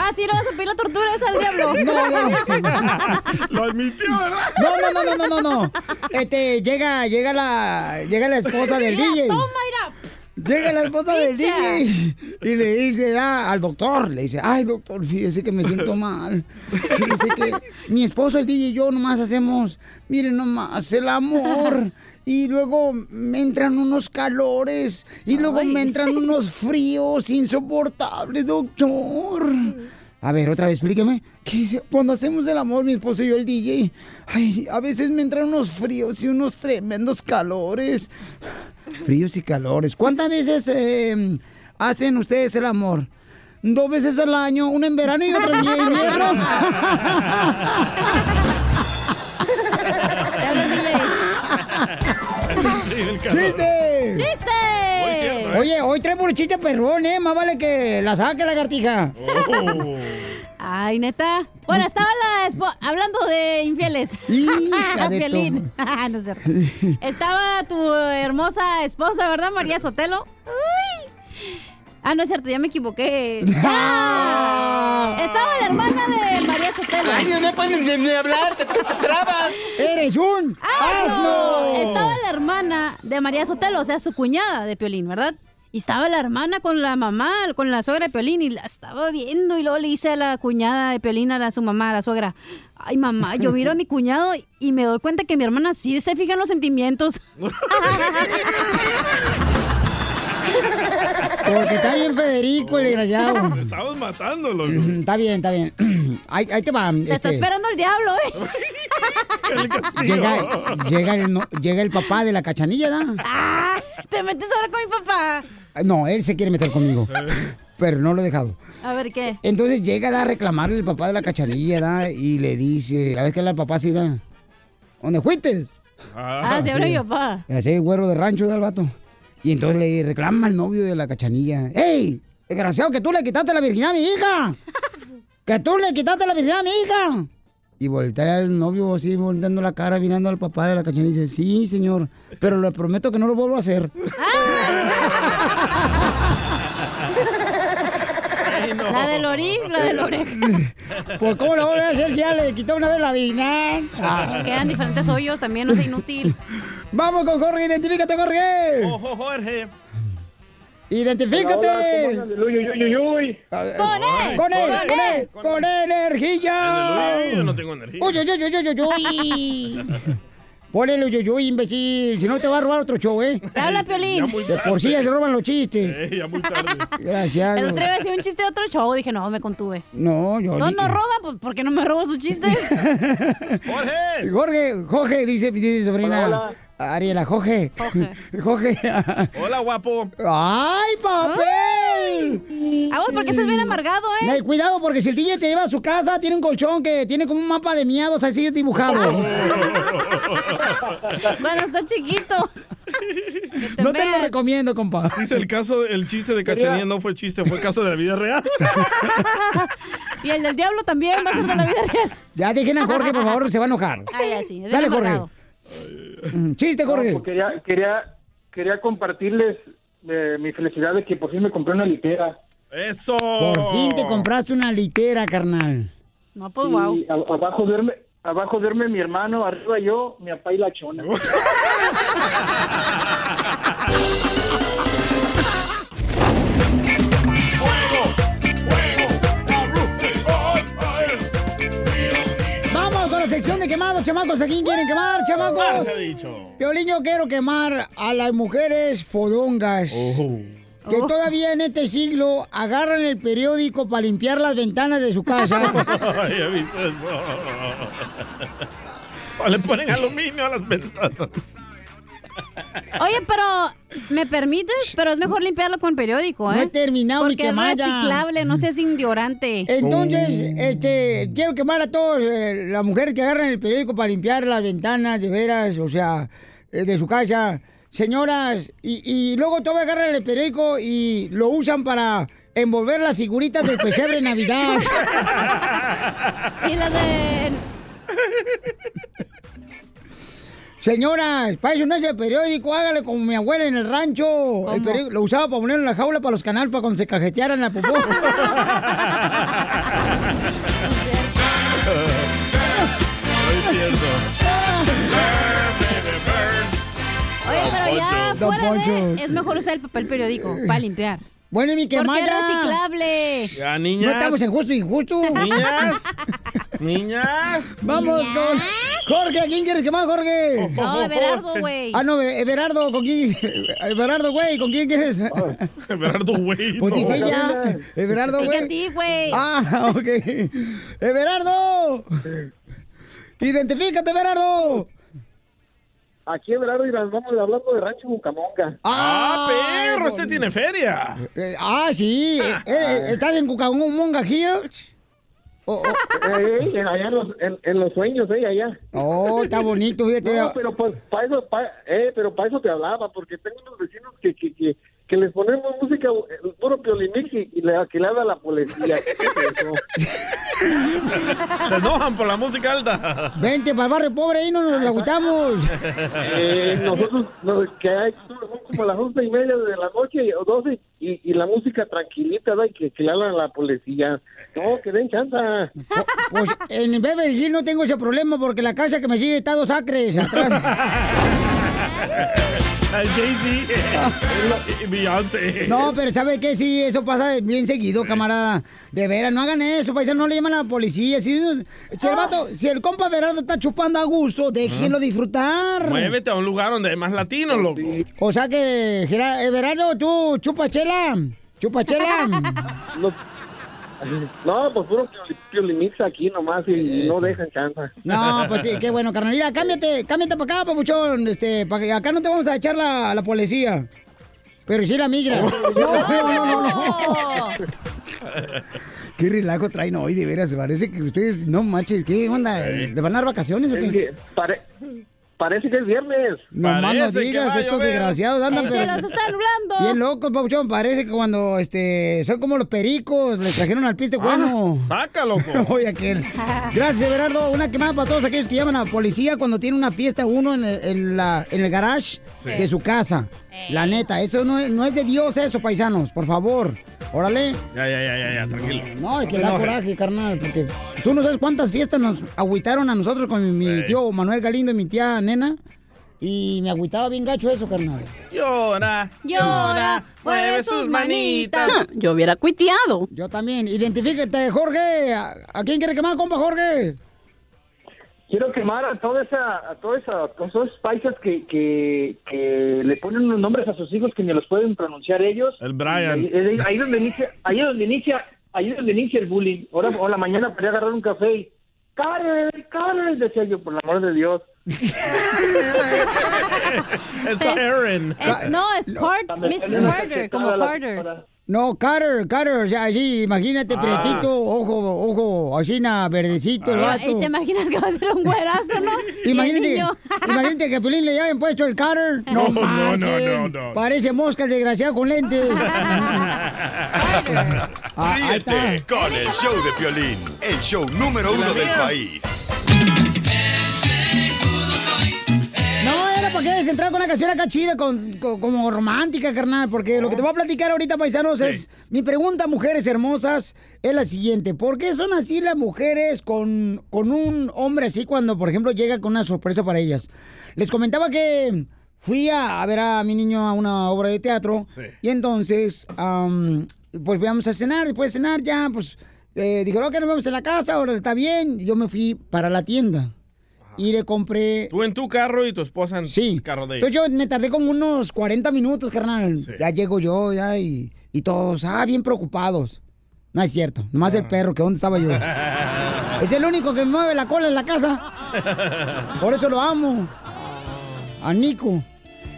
Ah, sí, le vas a pedir la tortura esa al diablo. No, no. Lo admitió, ¿verdad? No, no, no, no, no, no, no. Este, llega, llega la, llega la esposa del Mira, DJ. Toma, mira. Llega la esposa del. DJ y le dice ah, al doctor, le dice, ay doctor, fíjese que me siento mal. Fíjese que mi esposo, el DJ y yo nomás hacemos, miren nomás, el amor. Y luego me entran unos calores y luego me entran unos fríos insoportables, doctor. A ver, otra vez, explíqueme. ¿Qué? Cuando hacemos el amor, mi esposo y yo, el DJ, ay, a veces me entran unos fríos y unos tremendos calores. Fríos y calores. ¿Cuántas veces eh, hacen ustedes el amor? Dos veces al año, una en verano y otra en invierno. ¡Chiste! ¡Chiste! Oye, hoy trae por chiste perrón, ¿eh? Más vale que la saque la cartija. Ay, neta. Bueno, estaba la hablando de infieles. Ah, no es cierto. Estaba tu hermosa esposa, ¿verdad, María Sotelo? Uy. Ah, no es cierto, ya me equivoqué. Ah, Estaba la hermana de María Sotelo. Ay, no pueden ni, ni hablar, te, te- te trabas. ¡Eres un asno! Estaba la hermana de María Sotelo, o sea, su cuñada de Piolín, ¿verdad? Y estaba la hermana con la mamá, con la suegra de Piolín, y la estaba viendo, y luego le dice a la cuñada de Piolín, a, la, su mamá, a la suegra, ay mamá, yo miro a mi cuñado y me doy cuenta que mi hermana sí se fija en los sentimientos. Porque está bien Federico, el desgraciado. Estamos matando, loco. Ujú, Está bien, está bien. Ahí, ahí te va. Te está este, esperando el diablo, ¿eh? llega, llega, el, no- llega el papá de la cachanilla, ¿da? Ah, te metes ahora con mi papá. No, él se quiere meter conmigo. Pero no lo he dejado. A ver, ¿qué? Entonces llega da, a reclamarle el papá de la cachanilla, ¿da? Y le dice, ¿sabes qué es el papá así, da? ¿Dónde fuiste? Ah, se habla mi papá. Así el güero de rancho del vato. Y entonces le reclama al novio de la cachanilla. ¡Ey! Desgraciado, que tú le quitaste la virginidad a mi hija. Que tú le quitaste la virginidad a mi hija. Y voltea el novio así, volteando la cara, mirando al papá de la cachanilla y dice, sí, señor, pero le prometo que no lo vuelvo a hacer. La del orí, la del oreja. Pues, ¿cómo lo voy a hacer si ya le quitó una vez la virginidad? Ah. Quedan diferentes hoyos también, no sea inútil. Vamos con Jorge, identifícate, Jorge. Ojo, Jorge. ¡Identifícate! Hola, hola, ¿cómo andan? Uy, uy, uy, uy. ¡Con él! ¡Con él! ¡Con él! ¡Con energía! Yo no tengo energía. ¡Uy, uy, uy, uy, uy, uy! Ponele uy, imbécil. Si no, te va a robar otro show, ¿eh? Te habla, Piolín. De por sí ya se roban los chistes. Eh, ya muy tarde. Gracias. El otro día decía un chiste de otro show. Dije, no, me contuve. No, yo... No, no roba, pues, ¿por qué no me robo sus chistes? ¡Jorge! Jorge, Jorge, dice, dice sobrina. Hola, hola. Ariela, Jorge. Jorge. Jorge. Hola, guapo. ¡Ay, papel! Aguas, porque estás bien amargado, ¿eh? Ay, cuidado, porque si el DJ te lleva a su casa, tiene un colchón que tiene como un mapa de miados así dibujado. Cuando está chiquito. Te No te lo recomiendo, compa. Dice el caso, el chiste de Cachanilla no fue chiste, fue caso de la vida real. Y el del diablo también va a ser de la vida real. Ya dejen a Jorge, por favor, se va a enojar. Ah, ya sí. Dale, Jorge. Mm, Chiste, Jorge. pues quería, quería, quería compartirles eh, mi felicidad de que por fin me compré una litera. ¡Eso! Por fin te compraste una litera, carnal. No, pues Y wow. a- abajo duerme, abajo duerme mi hermano, arriba yo, mi papá y la chona. sección de quemados, chamacos. ¿A quién quieren quemar, chamacos? Se ha dicho. Piolín, yo quiero quemar a las mujeres fodongas. Oh. Que todavía en este siglo agarran el periódico para limpiar las ventanas de su casa. Ay, he visto eso. O le ponen aluminio a las ventanas. Oye, pero, ¿me permites? Pero es mejor limpiarlo con periódico, ¿eh? No he terminado mi Porque es quemada. reciclable, no seas indiorante. Entonces, este, quiero quemar a todos eh, las mujeres que agarran el periódico para limpiar las ventanas, de veras, o sea, eh, de su casa. Señoras, y, y luego todavía agarran el periódico y lo usan para envolver las figuritas del pesebre de Navidad. Y la de... Señoras, para eso no es el periódico, hágale como mi abuela en el rancho. El periódico lo usaba para ponerlo en la jaula para los canales para cuando se cajetearan la popó. No es cierto. Oye, pero ya Don fuera Poncho. de... Es mejor usar el papel periódico para limpiar. Bueno, y mi Porque quemada. es reciclable. Ya, No niñas. estamos en justo y injusto. Niñas. Niñas. Vamos con Jorge, ¿a quién quieres quemar, Jorge? No, Everardo, güey. Ah, no, Everardo, ¿con quién? Everardo, güey, ¿con quién quieres? Everardo, güey. Pues no. dice ella. Everardo, a güey. ti, güey. Ah, ok. Everardo. Identifícate, Everardo. Aquí en Verano y vamos hablando de Rancho Bucamonga. Ah, perro, bueno. este tiene feria. Eh, ah, sí. Eh, eh, ¿Estás en Cucamonga Hills? Oh, oh, Eh, eh, allá en los, en, en los sueños, eh, allá. oh, está bonito, fíjate. No, pero pues para eso, pa- eh, pero para eso te hablaba, porque tengo unos vecinos que, que, que, que les ponemos música, eh, puro piolimix y, y le, le habla la policía. ¿Qué es eso? Se enojan por la música alta. Vente para el barrio pobre, ahí no nos la agüitamos. Eh, nosotros, nos- que hay, son como las once y media de la noche o doce y, y la música tranquilita, ¿verdad? Y que, que le hablan a la policía. No, que den chance. Pues en Beverly Hills no tengo ese problema porque la casa que me sigue está a dos acres atrás. Al Jay-Z y Beyoncé. No, pero ¿sabe qué? Sí, eso pasa bien seguido, camarada. De veras, no hagan eso, paisa, no le llaman a la policía. Si, si el vato, si el compa Verardo está chupando a gusto, déjenlo disfrutar. Muévete a un lugar donde hay más latinos, loco. O sea que, Gera- eh, tú, chupa chela. Chupa chela. No, no, pues puro pioli- piolimix aquí nomás y, y no dejan chance. No, pues sí, qué bueno, carnal. Mira, cámbiate, cámbiate para acá, papuchón. Este, para que acá no te vamos a echar la, a la policía. Pero sí la migra. No, no, no, no. Qué relajo traen hoy, de veras. Parece que ustedes, no manches, ¿qué onda? ¿Le van a dar vacaciones o qué? pare- parece que es viernes. No más no digas, estos desgraciados andan se está nublando. Bien locos, papuchón. Parece que cuando este son como los pericos, les trajeron al piste bueno. Saca, loco. Oye, aquel. Gracias, Everardo. Una quemada para todos aquellos que llaman a la policía cuando tiene una fiesta uno en el, en la- en el garage Sí. de su casa. La neta, eso no es, no es de Dios eso, paisanos, por favor. Órale. Ya, ya, ya, ya, ya, tranquilo. No, es que te da enojes. coraje, carnal, porque tú no sabes cuántas fiestas nos agüitaron a nosotros con mi Sí. tío Manuel Galindo y mi tía Nena. Y me agüitaba bien gacho eso, carnal. Llora, Llora, mueve sus manitas. Yo hubiera cuiteado. Yo también. Identifíquete, Jorge. ¿A, a quién quiere quemar, compa, Jorge? Quiero quemar a toda esa, a toda esa, a todos esos paisas que, que, que le ponen unos nombres a sus hijos que ni los pueden pronunciar ellos. El Brian. Ahí, ahí- ahí donde inicia, ahí es donde inicia, ahí es donde inicia el bullying. Ahora, o la mañana para agarrar un café y Karen, Karen, decía yo, por el amor de Dios. Es Karen. Es- no, es Car- Mrs. Carter, como Carter. No, Carter, Carter, o sea, así, imagínate, Ah. prietito, ojo, ojo, así, na, verdecito el Ah. Y te imaginas que va a ser un güerazo, ¿no? Imagínate, imagínate que a Pelín le hayan puesto el Carter. No, No, no, marchen. no, no, no. Parece mosca el desgraciado con lentes. Ah. Ríete con el show de Piolín, el show número uno del país. Para que entrar con una canción acá chida, con, con- como romántica, carnal, porque lo que te voy a platicar ahorita, paisanos, es mi pregunta, mujeres hermosas, es la siguiente. ¿Por qué son así las mujeres con, con un hombre así cuando, por ejemplo, llega con una sorpresa para ellas? Les comentaba que fui a, a ver a mi niño a una obra de teatro y entonces, am, pues íbamos a cenar, después de cenar ya, pues, eh, dijeron que nos vemos en la casa, ahora está bien, y yo me fui para la tienda. Y le compré Tú en tu carro y tu esposa en el carro de entonces yo me tardé como unos 40 minutos, carnal. Ya llego yo, ya, y, y todos, ah, bien preocupados. No es cierto, nomás Ah. el perro, que dónde estaba yo. es el único que me mueve la cola en la casa. Por eso lo amo. A Nico.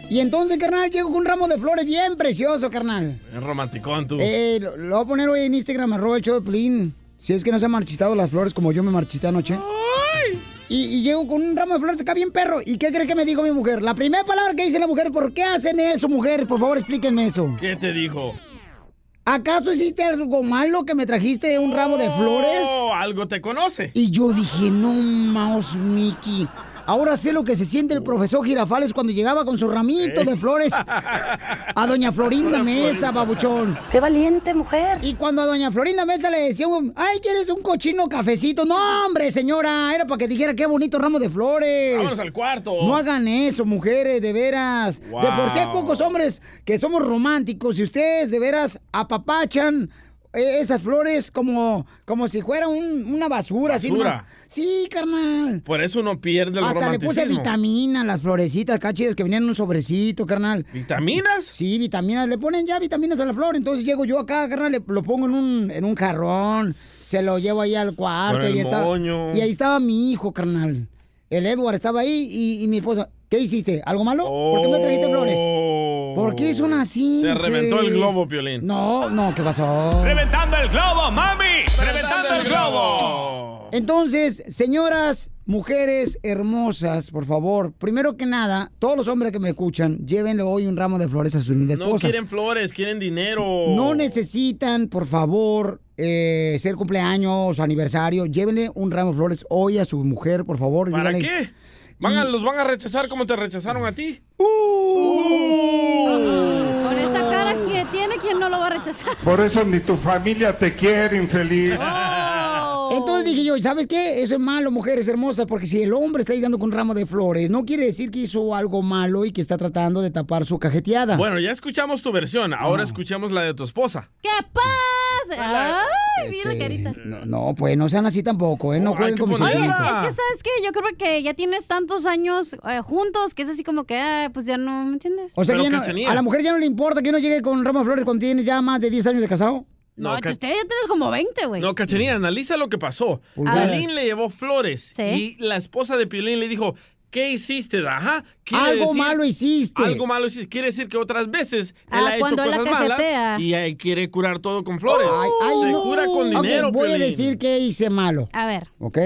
Y entonces, carnal, llego con un ramo de flores bien precioso, carnal. Es romanticón tú. Eh, lo, lo voy a poner hoy en Instagram, arroba el show de Piolín. Si es que no se han marchitado las flores como yo me marchité anoche. Y, y llego con un ramo de flores acá bien perro. ¿Y qué crees que me dijo mi mujer? La primera palabra que dice la mujer, ¿por qué hacen eso, mujer? Por favor, explíquenme eso. ¿Qué te dijo? ¿Acaso hiciste algo malo que me trajiste un ramo de flores? Oh, algo te conoce. Y yo dije, no, Maus Mickey. Ahora sé lo que se siente el profesor Girafales cuando llegaba con su ramito de flores a doña Florinda Mesa, babuchón. ¡Qué valiente mujer! Y cuando a doña Florinda Mesa le decía, ay, ¿quieres un cochino cafecito? No, hombre, señora, era para que dijera qué bonito ramo de flores. Vámonos al cuarto. No hagan eso, mujeres, de veras. De por sí hay pocos hombres que somos románticos y ustedes de veras apapachan esas flores como, como si fuera un- una basura. así Basura. nomás. Sí, carnal. Por eso uno pierde el Hasta le puse vitaminas, las florecitas cachidas que venían en un sobrecito, carnal. ¿Vitaminas? Sí, vitaminas. Le ponen ya vitaminas a la flor. Entonces llego yo acá, carnal, le, lo pongo en un, en un jarrón. Se lo llevo ahí al cuarto. Con el y, estaba, moño. y ahí estaba mi hijo, carnal. El Edward estaba ahí y, y mi esposa. ¿Qué hiciste? ¿Algo malo? ¿Por qué me trajiste flores? ¿Por qué son así? Se reventó el globo, Piolín. No, no, ¿qué pasó? ¡Reventando el globo, mami! ¡Reventando el globo! Entonces, señoras, mujeres hermosas, por favor, primero que nada, todos los hombres que me escuchan, llévenle hoy un ramo de flores a su linda No esposa. quieren flores, quieren dinero. No necesitan, por favor, eh, ser cumpleaños o aniversario. Llévenle un ramo de flores hoy a su mujer, por favor. ¿Para díganle- qué? Van a- ¿Los van a rechazar como te rechazaron a ti? Con esa cara que tiene, ¿quién no lo va a rechazar? Por eso ni tu familia te quiere, infeliz. Entonces dije yo, ¿sabes qué? Eso es malo, mujeres hermosas, porque si el hombre está llegando con un ramo de flores, no quiere decir que hizo algo malo y que está tratando de tapar su cajeteada. Bueno, ya escuchamos tu versión. Ahora escuchamos la de tu esposa. ¿Qué pasa? Ay, mira la carita. No, no, pues no sean así tampoco, ¿eh? No Oh, jueguen que como Oye, es que sabes qué, yo creo que ya tienes tantos años eh, juntos que es así como que, ah, pues ya no, ¿me entiendes? O sea que ya no- a la mujer ya no le importa que no llegue con un ramo de flores cuando tienes ya más de 10 años de casado. No, usted ya tienes como 20, güey. No, Cachanilla, analiza lo que pasó. Piolín le llevó flores y la esposa de Piolín le dijo, ¿qué hiciste? Ajá. quiere Algo decir- malo hiciste. Algo malo hiciste. Quiere decir que otras veces Ah, él ha hecho cuando él la cosas malas y quiere curar todo con flores. Ay, ay, Se no. cura con Ok, dinero, voy a decir que hice malo. A ver. ¿Ok?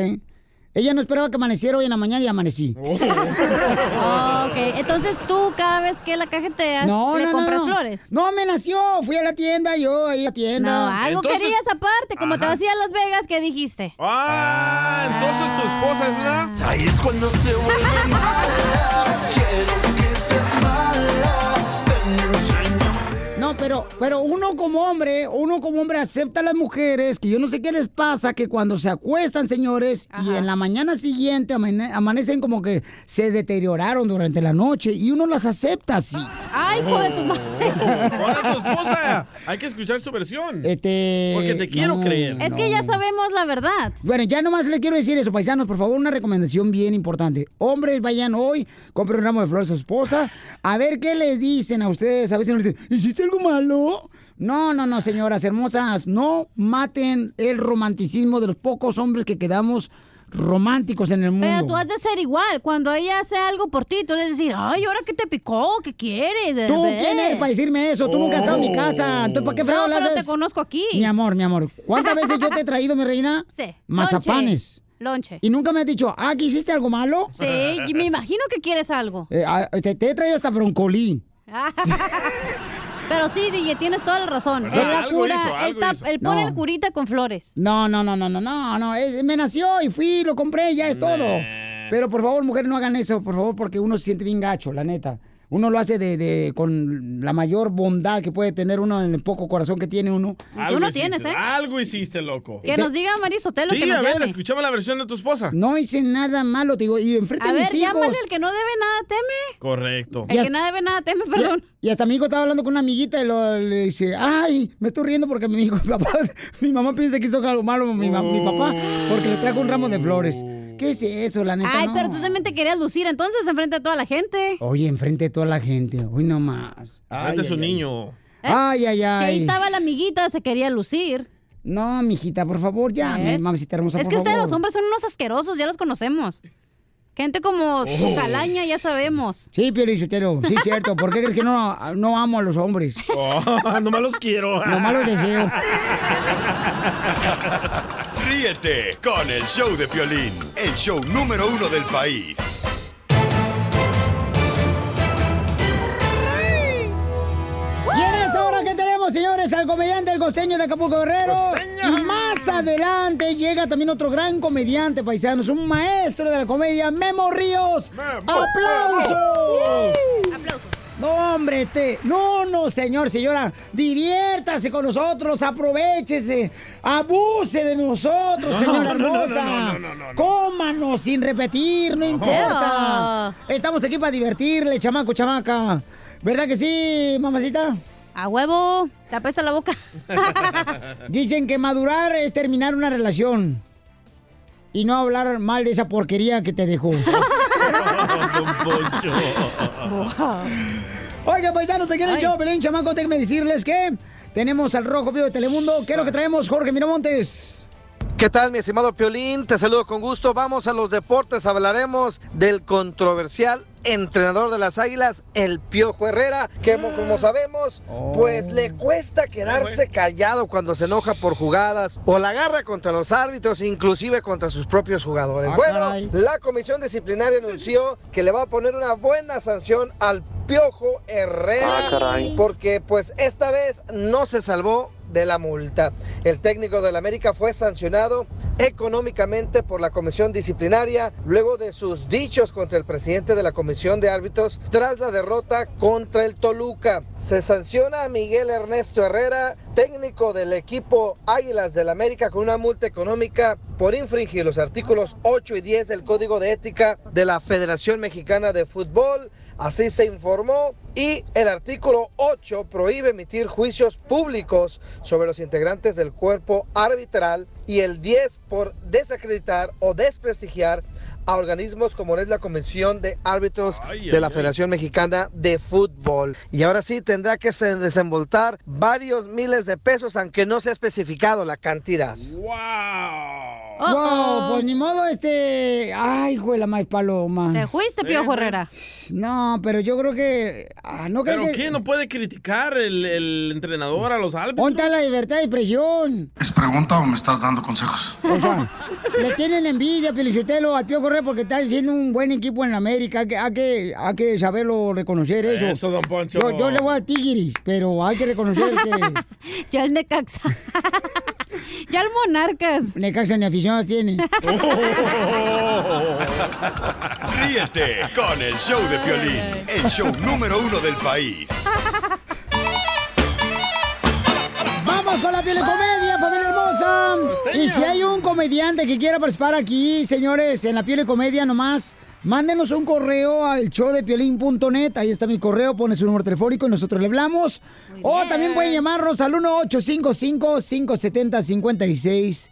Ella no esperaba que amaneciera hoy en la mañana y amanecí. Oh, entonces tú cada vez que la cajeteas No, le no, compras no. flores. No me nació, fui a la tienda, yo ahí a la tienda. No, algo querías aparte, como te Ajá. vas a ir a Las Vegas, ¿qué dijiste? Ah, entonces tu esposa es una... Ahí es cuando se vuelve pero, pero uno como hombre, uno como hombre acepta a las mujeres, que yo no sé qué les pasa, que cuando se acuestan, señores, y en la mañana siguiente amane- amanecen como que se deterioraron durante la noche, y uno las acepta así. ¡Ay, hijo de tu madre! Hola, tu esposa. Hay que escuchar su versión. Este... Porque te quiero no, creer. Es que ya sabemos la verdad. Bueno, ya nomás les quiero decir eso, paisanos, por favor, una recomendación bien importante. Hombres, vayan hoy, compren un ramo de flores a su esposa, a ver qué les dicen a ustedes. A veces nos dicen, ¿hiciste algo malo? No, no, no, señoras hermosas, no maten el romanticismo de los pocos hombres que quedamos románticos en el mundo. Pero tú has de ser igual. Cuando ella hace algo por ti, tú le decir, ay, ¿ahora qué te picó? ¿Qué quieres? ¿Tú bebé?" quién eres para decirme eso? Tú nunca has estado en mi casa. Entonces, ¿para qué fregado Oh. No, pero haces? te conozco aquí. Mi amor, mi amor. ¿Cuántas veces yo te he traído, mi reina? Sí. Mazapanes. Lonche. Y nunca me has dicho, ah, ¿que hiciste algo malo? Sí, y me imagino que quieres algo. Eh, ah, te, te he traído hasta broncolí. Pero sí, DJ, tienes toda la razón. Él la cura, hizo, él, tap- él pone No. el curita con flores. No, no, no, no, no, no, no. es- me nació y fui, lo compré, ya es todo. Pero por favor, mujeres, no hagan eso, por favor, porque uno se siente bien gacho, la neta. Uno lo hace de, de- con la mayor bondad que puede tener uno en el poco corazón que tiene uno. Algo hiciste, Algo hiciste, loco. Que nos diga María Sotelo Sí, que nos a ver, llame. escuchamos la versión de tu esposa. No hice nada malo, te digo, y enfrente A ver, mis hijos. llámale el que no debe nada teme. Correcto. El que nada debe nada teme, perdón. Y hasta mi hijo estaba hablando con una amiguita y lo- le dice, ay, me estoy riendo porque mi hijo, papá, mi mamá piensa que hizo algo malo mi, ma- mi papá porque le trajo un ramo de flores. ¿Qué es eso, la neta? Ay, no? pero tú también te querías lucir entonces enfrente de toda la gente. Oye, enfrente de toda la gente, hoy no más. Vete es un niño. Ay, ay, ay. Si ahí estaba la amiguita, se quería lucir. No, mijita, por favor, ya, mamacita hermosa, Es por que ustedes favor. los hombres son unos asquerosos, ya los conocemos. Gente como Oh. calaña, ya sabemos. Sí, Piolichotero, sí, cierto. ¿Por qué crees que no, no amo a los hombres? Oh, no me los quiero. Nomás los deseo. Ríete con el show de Piolín, el show número uno del país. Y en esta hora que tenemos, señores, al comediante Costeño de Acapulco Guerrero. Y más adelante llega también otro gran comediante, paisanos, un maestro de la comedia, Memo Ríos. ¡Aplausos! No, hombre, este, no, no, señor, señora, diviértase con nosotros, aprovechese, abuse de nosotros, No, señora no, no, no, hermosa. no, no, no, Cómanos sin repetir, no importa. Estamos aquí para divertirle, chamaco, chamaca. ¿Verdad que sí, mamacita? A huevo, te apesa la boca. Dicen que madurar es terminar una relación. Y no hablar mal de esa porquería que te dejó. Oiga, paisanos, aquí en el Ay. show, Pelín, chamaco, déjenme decirles que tenemos al Rojo Vivo de Telemundo. ¿Qué es lo que traemos, Jorge Miramontes? ¿Qué tal, mi estimado Piolín? Te saludo con gusto. Vamos a los deportes. Hablaremos del controversial entrenador de las Águilas, el Piojo Herrera, que como, como sabemos, pues le cuesta quedarse callado cuando se enoja por jugadas o la agarra contra los árbitros, inclusive contra sus propios jugadores. Ah, bueno, caray. la comisión disciplinaria anunció que le va a poner una buena sanción al Piojo Herrera Ah, caray. porque pues esta vez no se salvó de la multa. El técnico del América fue sancionado económicamente por la comisión disciplinaria luego de sus dichos contra el presidente de la comisión de árbitros tras la derrota contra el Toluca. Se sanciona a Miguel Ernesto Herrera, técnico del equipo Águilas del América con una multa económica por infringir los artículos 8 y 10 del Código de Ética de la Federación Mexicana de Fútbol. Así se informó y el artículo 8 prohíbe emitir juicios públicos sobre los integrantes del cuerpo arbitral y el 10 por desacreditar o desprestigiar a organismos como es la Comisión de Árbitros Ay, de la ay. Federación Mexicana de Fútbol. Y ahora sí tendrá que se- desembolsar varios miles de pesos, aunque no se ha especificado la cantidad. Wow, pues ni modo, este. Ay, güey, la más paloma. Te fuiste, Piojo Herrera. No, pero yo creo que. ah, no creo ¿Pero que. qué? ¿No puede criticar el, el entrenador a los árbitros? ¿Dónde está la libertad de expresión? ¿Es pregunta o me estás dando consejos? O sea, le tienen envidia, Pelichotelo, al Pío Correa porque está haciendo un buen equipo en América. Hay que, hay que, hay que saberlo reconocer eso. Eso, don Poncho. Yo, yo le voy a Tigris, pero hay que reconocer que. ya el Necaxa. ya el Monarcas. Necaxa ni aficionados tiene. Ríete con el show de Piolín, el show número uno del país. Piel Comedia, familia hermosa. Y si hay un comediante que quiera participar aquí, señores, en la Piel Comedia nomás, mándenos un correo al showdepiolín.net. Ahí está mi correo, pone su número telefónico y nosotros le hablamos. O también pueden llamarnos al 1-855-570-5673.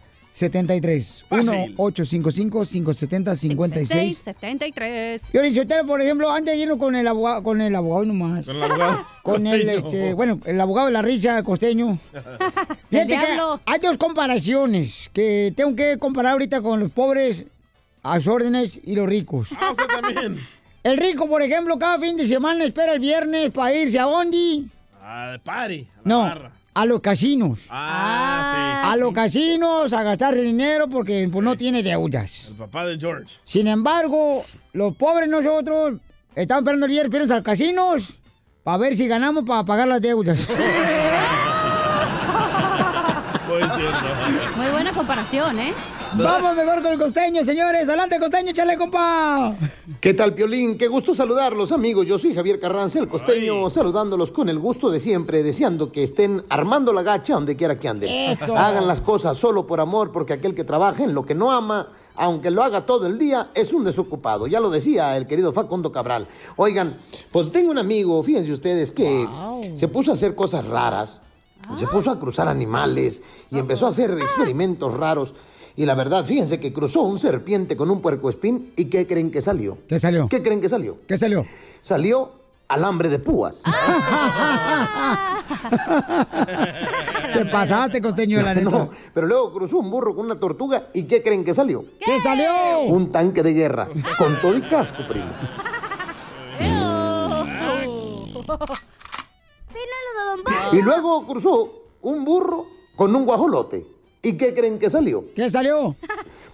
1-855-570-5673. 73. Piolín Sotelo, por ejemplo, antes de irnos con el abogado, con el abogado nomás. Con el abogado Con el, este, bueno, el abogado de la risa costeño. Fíjate que diablo. hay dos comparaciones que tengo que comparar ahorita con los pobres a sus órdenes y los ricos. Ah, usted también. El rico, por ejemplo, cada fin de semana espera el viernes para irse a Ondi. Ah, de party. a la No, barra. a los casinos. Ah, A los casinos a gastar dinero porque pues, no tiene deudas. sí. El papá de George. Sin embargo, los pobres nosotros estamos esperando el viernes al casinos para ver si ganamos para pagar las deudas. Cierto. Muy buena comparación, ¿eh? Vamos mejor con el costeño, señores. Adelante, costeño, échale, compa. ¿Qué tal, Piolín? Qué gusto saludarlos, amigos. Yo soy Javier Carranza, el costeño, saludándolos con el gusto de siempre, deseando que estén armando la gacha donde quiera que anden. Eso. Hagan las cosas solo por amor, porque aquel que trabaja en lo que no ama, aunque lo haga todo el día, es un desocupado. Ya lo decía el querido Facundo Cabral. Oigan, pues tengo un amigo, fíjense ustedes, que se puso a hacer cosas raras. Se puso a cruzar animales y empezó a hacer experimentos raros. Y la verdad, fíjense que cruzó un serpiente con un puercoespín y ¿qué creen que salió? ¿Qué salió? ¿Qué creen que salió? ¿Qué salió? Salió alambre de púas. Te pasaste, costeño, la neta. No, pero luego cruzó un burro con una tortuga y ¿qué creen que salió? ¿Qué salió? Un tanque de guerra con todo y casco, primo. Y luego cruzó un burro con un guajolote. ¿Y qué creen que salió? ¿Qué salió?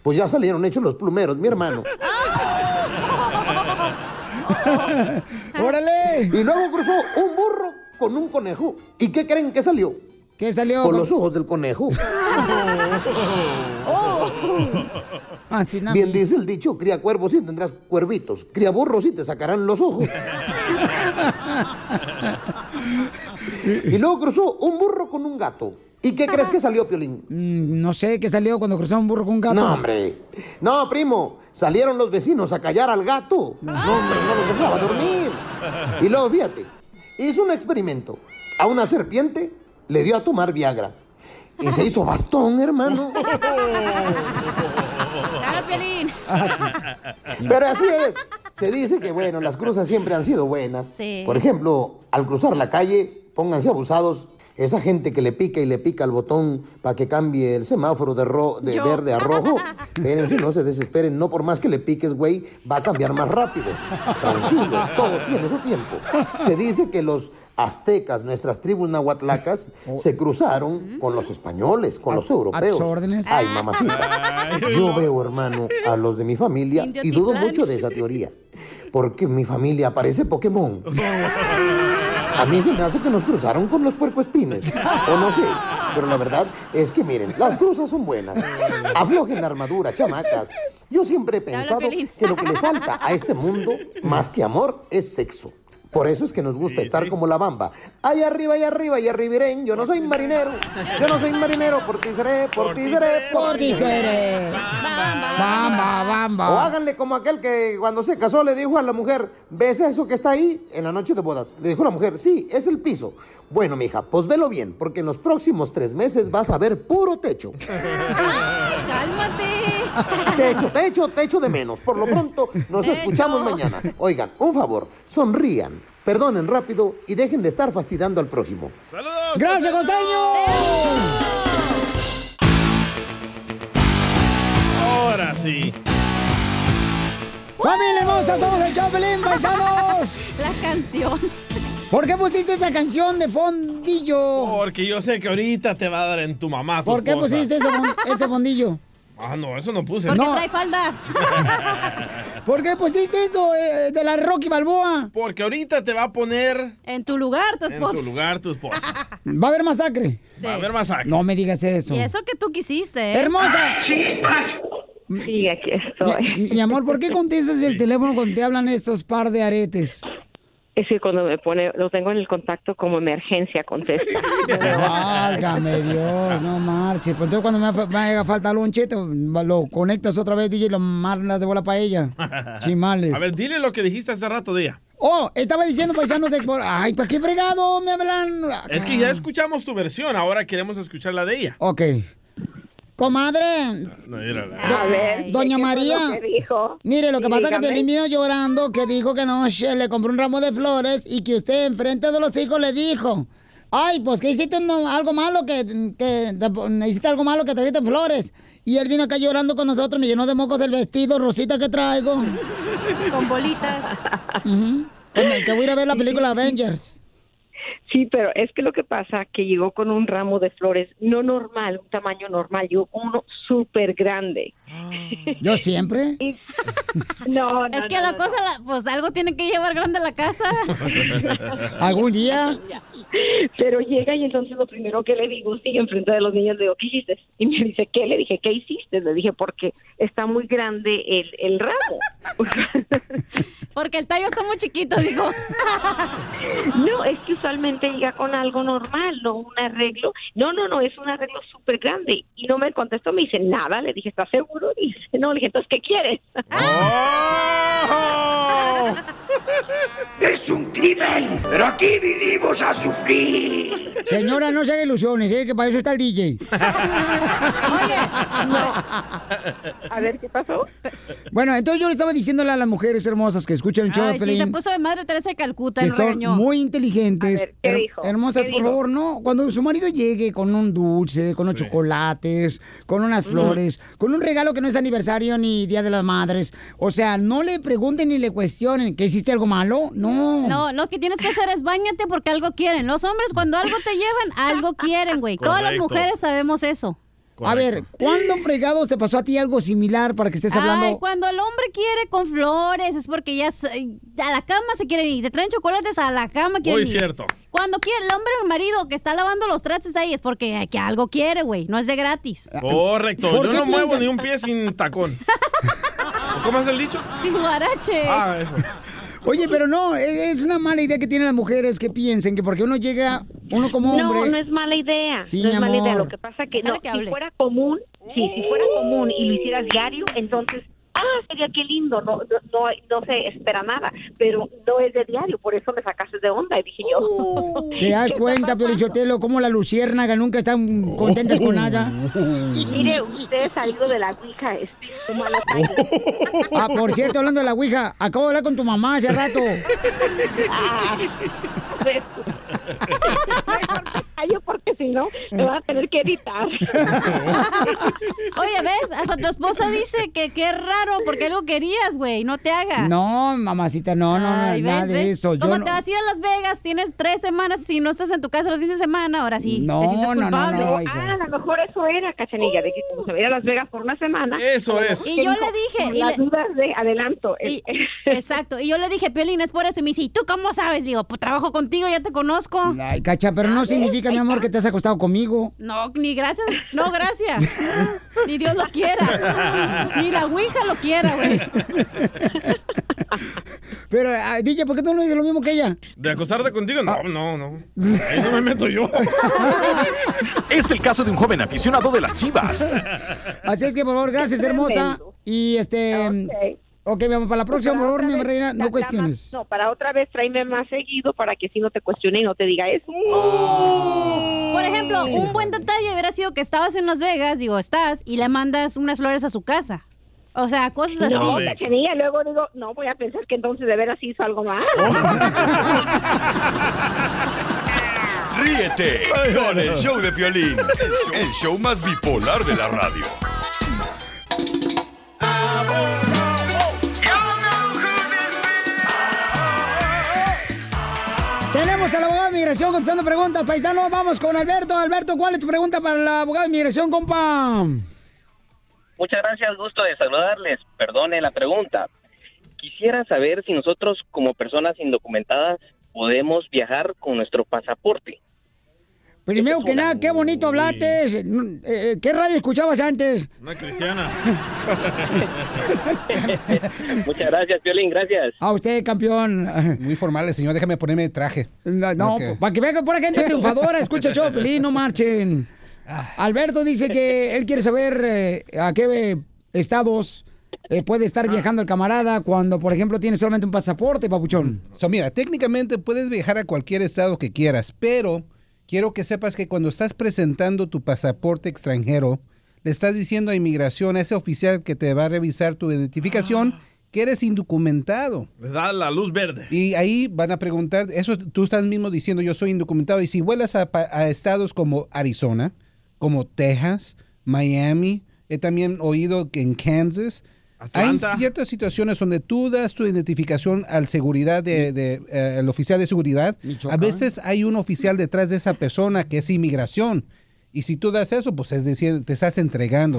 Pues ya salieron hechos los plumeros, mi hermano. ¡Órale! Y luego cruzó un burro con un conejo. ¿Y qué creen que salió? ¿Qué salió? Con los ojos del conejo. Así nada. Bien dice el dicho, cría cuervos y tendrás cuervitos. Cría burros y te sacarán los ojos. y luego cruzó un burro con un gato. ¿Y qué crees que salió, Piolín? Mm, no sé, ¿qué salió cuando cruzó un burro con un gato? No, hombre. No, primo. Salieron los vecinos a callar al gato. No, hombre, no los dejaba dormir. Y luego, fíjate, hizo un experimento. A una serpiente le dio a tomar Viagra. Y se hizo bastón, hermano. ¡Claro, Piolín! Pero así es. Se dice que, bueno, las cruzas siempre han sido buenas. Sí. Por ejemplo, al cruzar la calle, pónganse abusados. Esa gente que le pica y le pica el botón para que cambie el semáforo de, ro- de verde a rojo. Espérense, no se desesperen. No por más que le piques, güey, va a cambiar más rápido. Tranquilos, todo tiene su tiempo. Se dice que los aztecas, nuestras tribus nahuatlacas, se cruzaron con los españoles, con los europeos. Ay, mamacita. Yo veo, hermano, a los de mi familia y dudo mucho de esa teoría. Porque mi familia parece Pokémon. A mí se me hace que nos cruzaron con los puercoespines. O no sé. Pero la verdad es que miren, las cruzas son buenas. Aflojen la armadura, chamacas. Yo siempre he pensado que lo que le falta a este mundo, más que amor, es sexo. Por eso es que nos gusta estar como la bamba. Allá arriba, allá arriba, allá arribirén. Yo no soy marinero. Yo no soy marinero. Por ti seré, por ti seré, Por ti seré. Bamba, o bamba. háganle como aquel que cuando se casó le dijo a la mujer, ¿ves eso que está ahí en la noche de bodas? Le dijo la mujer, sí, es el piso. Bueno, mija, pues velo bien, porque en los próximos tres meses vas a ver puro techo. ¡Cálmate! Techo, techo, techo de menos. Por lo pronto, nos Techo. escuchamos mañana. Oigan, un favor, sonrían, perdonen rápido y dejen de estar fastidiando al prójimo. ¡Saludos! ¡Gracias, costeño! Ahora sí. ¡Familia hermosa! ¡Somos el Chopelín, paisanos! La canción. ¿Por qué pusiste esta canción de fondillo? Porque yo sé que ahorita te va a dar en tu mamá. tu ¿Por qué esposa. pusiste ese fondillo? Ah, no, eso no puse. Porque No. trae falda. ¿Por qué pusiste eso eh, de la Rocky Balboa? Porque ahorita te va a poner En tu lugar, tu en esposa. tu lugar tu esposa. Va a haber masacre. Sí. Va a haber masacre. No me digas eso. Y eso que tú quisiste, ¿eh? ¡Hermosa! Sí, aquí Mi, estoy. mi amor, ¿por qué contestas el teléfono cuando te hablan estos par de aretes? Es que cuando me pone, lo tengo en el contacto como emergencia, contesta. Válgame Dios, no marches. Pues entonces cuando me, haga- me haga falta lonche, te- lo conectas otra vez, DJ, y lo mandas de bola para ella. Chimales. A ver, dile lo que dijiste hace rato ella. Oh, estaba diciendo paisanos de... por- Ay, ¿para qué fregado me hablan? Es que ya escuchamos tu versión, ahora queremos escuchar la de ella. Ok. Comadre, No. A ver, Doña ¿qué fue María. lo que dijo? Mire, lo que pasa es que. Piolín vino llorando que dijo que anoche le compró un ramo de flores y que usted enfrente de los hijos le dijo, ay, pues que hiciste no- algo malo, que, que te- hiciste algo malo que trajiste flores. Y él vino acá llorando con nosotros, me llenó de mocos el vestido rosita que traigo. Con bolitas. Con el que voy a ir a ver la película Avengers. Sí, pero es que lo que pasa que llegó con un ramo de flores no normal, un tamaño normal, llegó con uno súper grande. ¿Yo siempre? No, no, Es que no, la no, cosa, la- pues algo tiene que llevar grande a la casa. ¿Algún día? Pero llega y entonces lo primero que le digo, sigue enfrente de los niños, le digo, ¿qué hiciste? Y me dice, ¿qué? Le dije, ¿qué hiciste? Le dije, porque está muy grande el, el ramo. Porque el tallo está muy chiquito, digo. No, es que usualmente llega con algo normal, no un arreglo. No, no, no, es un arreglo súper grande. Y no me contestó, me dice, nada. Le dije, ¿estás seguro? Y dice, no, le dije, entonces, ¿qué quieres? ¡Es un crimen! ¡Pero aquí vinimos a sufrir! Señora, no se haga ilusiones, ¿eh? que para eso está el DJ. A ver, ¿qué pasó? Bueno, entonces yo le estaba diciéndole a las mujeres hermosas que escuchan el show de Ay, sí, Pelín, se puso de madre Teresa de Calcuta, que lo son regañó. muy inteligentes, A ver, ¿qué her- dijo? hermosas, ¿Qué por dijo? favor, no, cuando su marido llegue con un dulce, con unos chocolates, con unas Mm. flores, con un regalo que no es aniversario ni Día de las Madres, o sea, no le pregunten ni le cuestionen que hiciste algo malo, no. No, lo que tienes que hacer es bañate porque algo quieren. Los hombres cuando algo te llevan, algo quieren, güey. Todas las mujeres sabemos eso. A ver, ¿cuándo fregados te pasó a ti algo similar para que estés hablando? Ay, cuando el hombre quiere con flores es porque ya se- a la cama se quieren ir. Te traen chocolates a la cama quieren Muy ir. cierto. Cuando quiere el hombre o el marido que está lavando los trastes ahí es porque que algo quiere, güey. No es de gratis. Correcto. ¿Por Yo no muevo ni un pie sin tacón. ¿Cómo es el dicho? Sin guarache. Ah, eso. Oye, pero no, es es una mala idea que tienen las mujeres que piensen que porque uno llega, uno como hombre... No, no es mala idea. Sí, no mi es mala idea. Lo que pasa que no, que si fuera común, sí, si fuera común y lo hicieras diario, entonces, ah, sería que lindo, no, no, no, no se espera nada. Pero no es de diario, por eso me sacaste de onda y dije yo. ¿Te das ¿qué cuenta, Piolichotelo, cómo la luciérnaga nunca están contentas con nada? Mire, usted ha salido de la ouija, espíritu malo traído. Ah, por cierto, hablando de la Ouija, acabo de hablar con tu mamá hace rato. Ah, pues, que callo porque si no me van a tener que editar. Oye, ¿ves? Hasta tu esposa dice que qué raro porque algo querías, güey. No te hagas. No, mamacita, no, no, no, Ay, ¿ves, nada de ves? eso. Yo ¿Cómo no- te vas a ir a Las Vegas? Tienes tres semanas. Si no estás en tu casa los fines de semana, ahora sí. No, te sientes no, no, culpable. no, Ah, a lo mejor eso era, cachanilla, de que como se va a ir a Las Vegas por una semana. Eso es. Y yo le dije, y Las le- dudas de adelanto. Y- exacto. Y yo le dije, Piolín, es por eso. Y me dice, ¿y tú cómo sabes? Digo, pues trabajo contigo, ya te conozco. Ay, cacha, pero no significa, mi amor, que te has acostado conmigo. No, ni gracias. No, gracias. ni Dios lo quiera. Ni la Ouija lo quiera, güey. Pero, ah, DJ, ¿por qué tú no dices lo mismo que ella? ¿De acostarte contigo? Ah. No, no, no. Ahí no me meto yo. Es el caso de un joven aficionado de las chivas. Así es que, por favor, gracias, hermosa. Y este. Ok, vamos para la próxima, por favor, mi reina, no cuestiones. más- no, para otra vez tráeme más seguido para que si no te cuestione y no te diga eso. Por ejemplo, un buen detalle hubiera sido que estabas en Las Vegas, digo, estás, y le mandas unas flores a su casa. O sea, cosas así. No, cachanilla, luego digo, no voy a pensar que entonces de veras hizo algo más. Ríete con el show de Piolín, el show más bipolar de la radio. Tenemos al abogado de migración contestando preguntas, paisano. Vamos con Alberto. Alberto, ¿cuál es tu pregunta para el abogado de migración, compa? Muchas gracias, gusto de saludarles. Perdone la pregunta. Quisiera saber si nosotros como personas indocumentadas podemos viajar con nuestro pasaporte. Primero que nada, qué bonito hablaste. Eh, eh, ¿Qué radio escuchabas antes? Una cristiana. Muchas gracias, Piolín, gracias. A usted, campeón. Muy formal, el señor, déjame ponerme traje. No, no, Ok. para que vean que por gente triunfadora, escucha show, Pelín, no marchen. Alberto dice que él quiere saber eh, a qué estados eh, puede estar viajando el camarada cuando, por ejemplo, tiene solamente un pasaporte, papuchón. So, mira, técnicamente puedes viajar a cualquier estado que quieras, pero quiero que sepas que cuando estás presentando tu pasaporte extranjero, le estás diciendo a inmigración, a ese oficial que te va a revisar tu identificación, que eres indocumentado. Les da la luz verde. Y ahí van a preguntar, eso tú estás mismo diciendo yo soy indocumentado. Y si vuelas a, a estados como Arizona, como Texas, Miami, he también oído que en Kansas, Atlanta. hay ciertas situaciones donde tú das tu identificación al seguridad de, de, eh, el oficial de seguridad. A veces hay un oficial detrás de esa persona que es inmigración. Y si tú das eso, pues es decir, te estás entregando.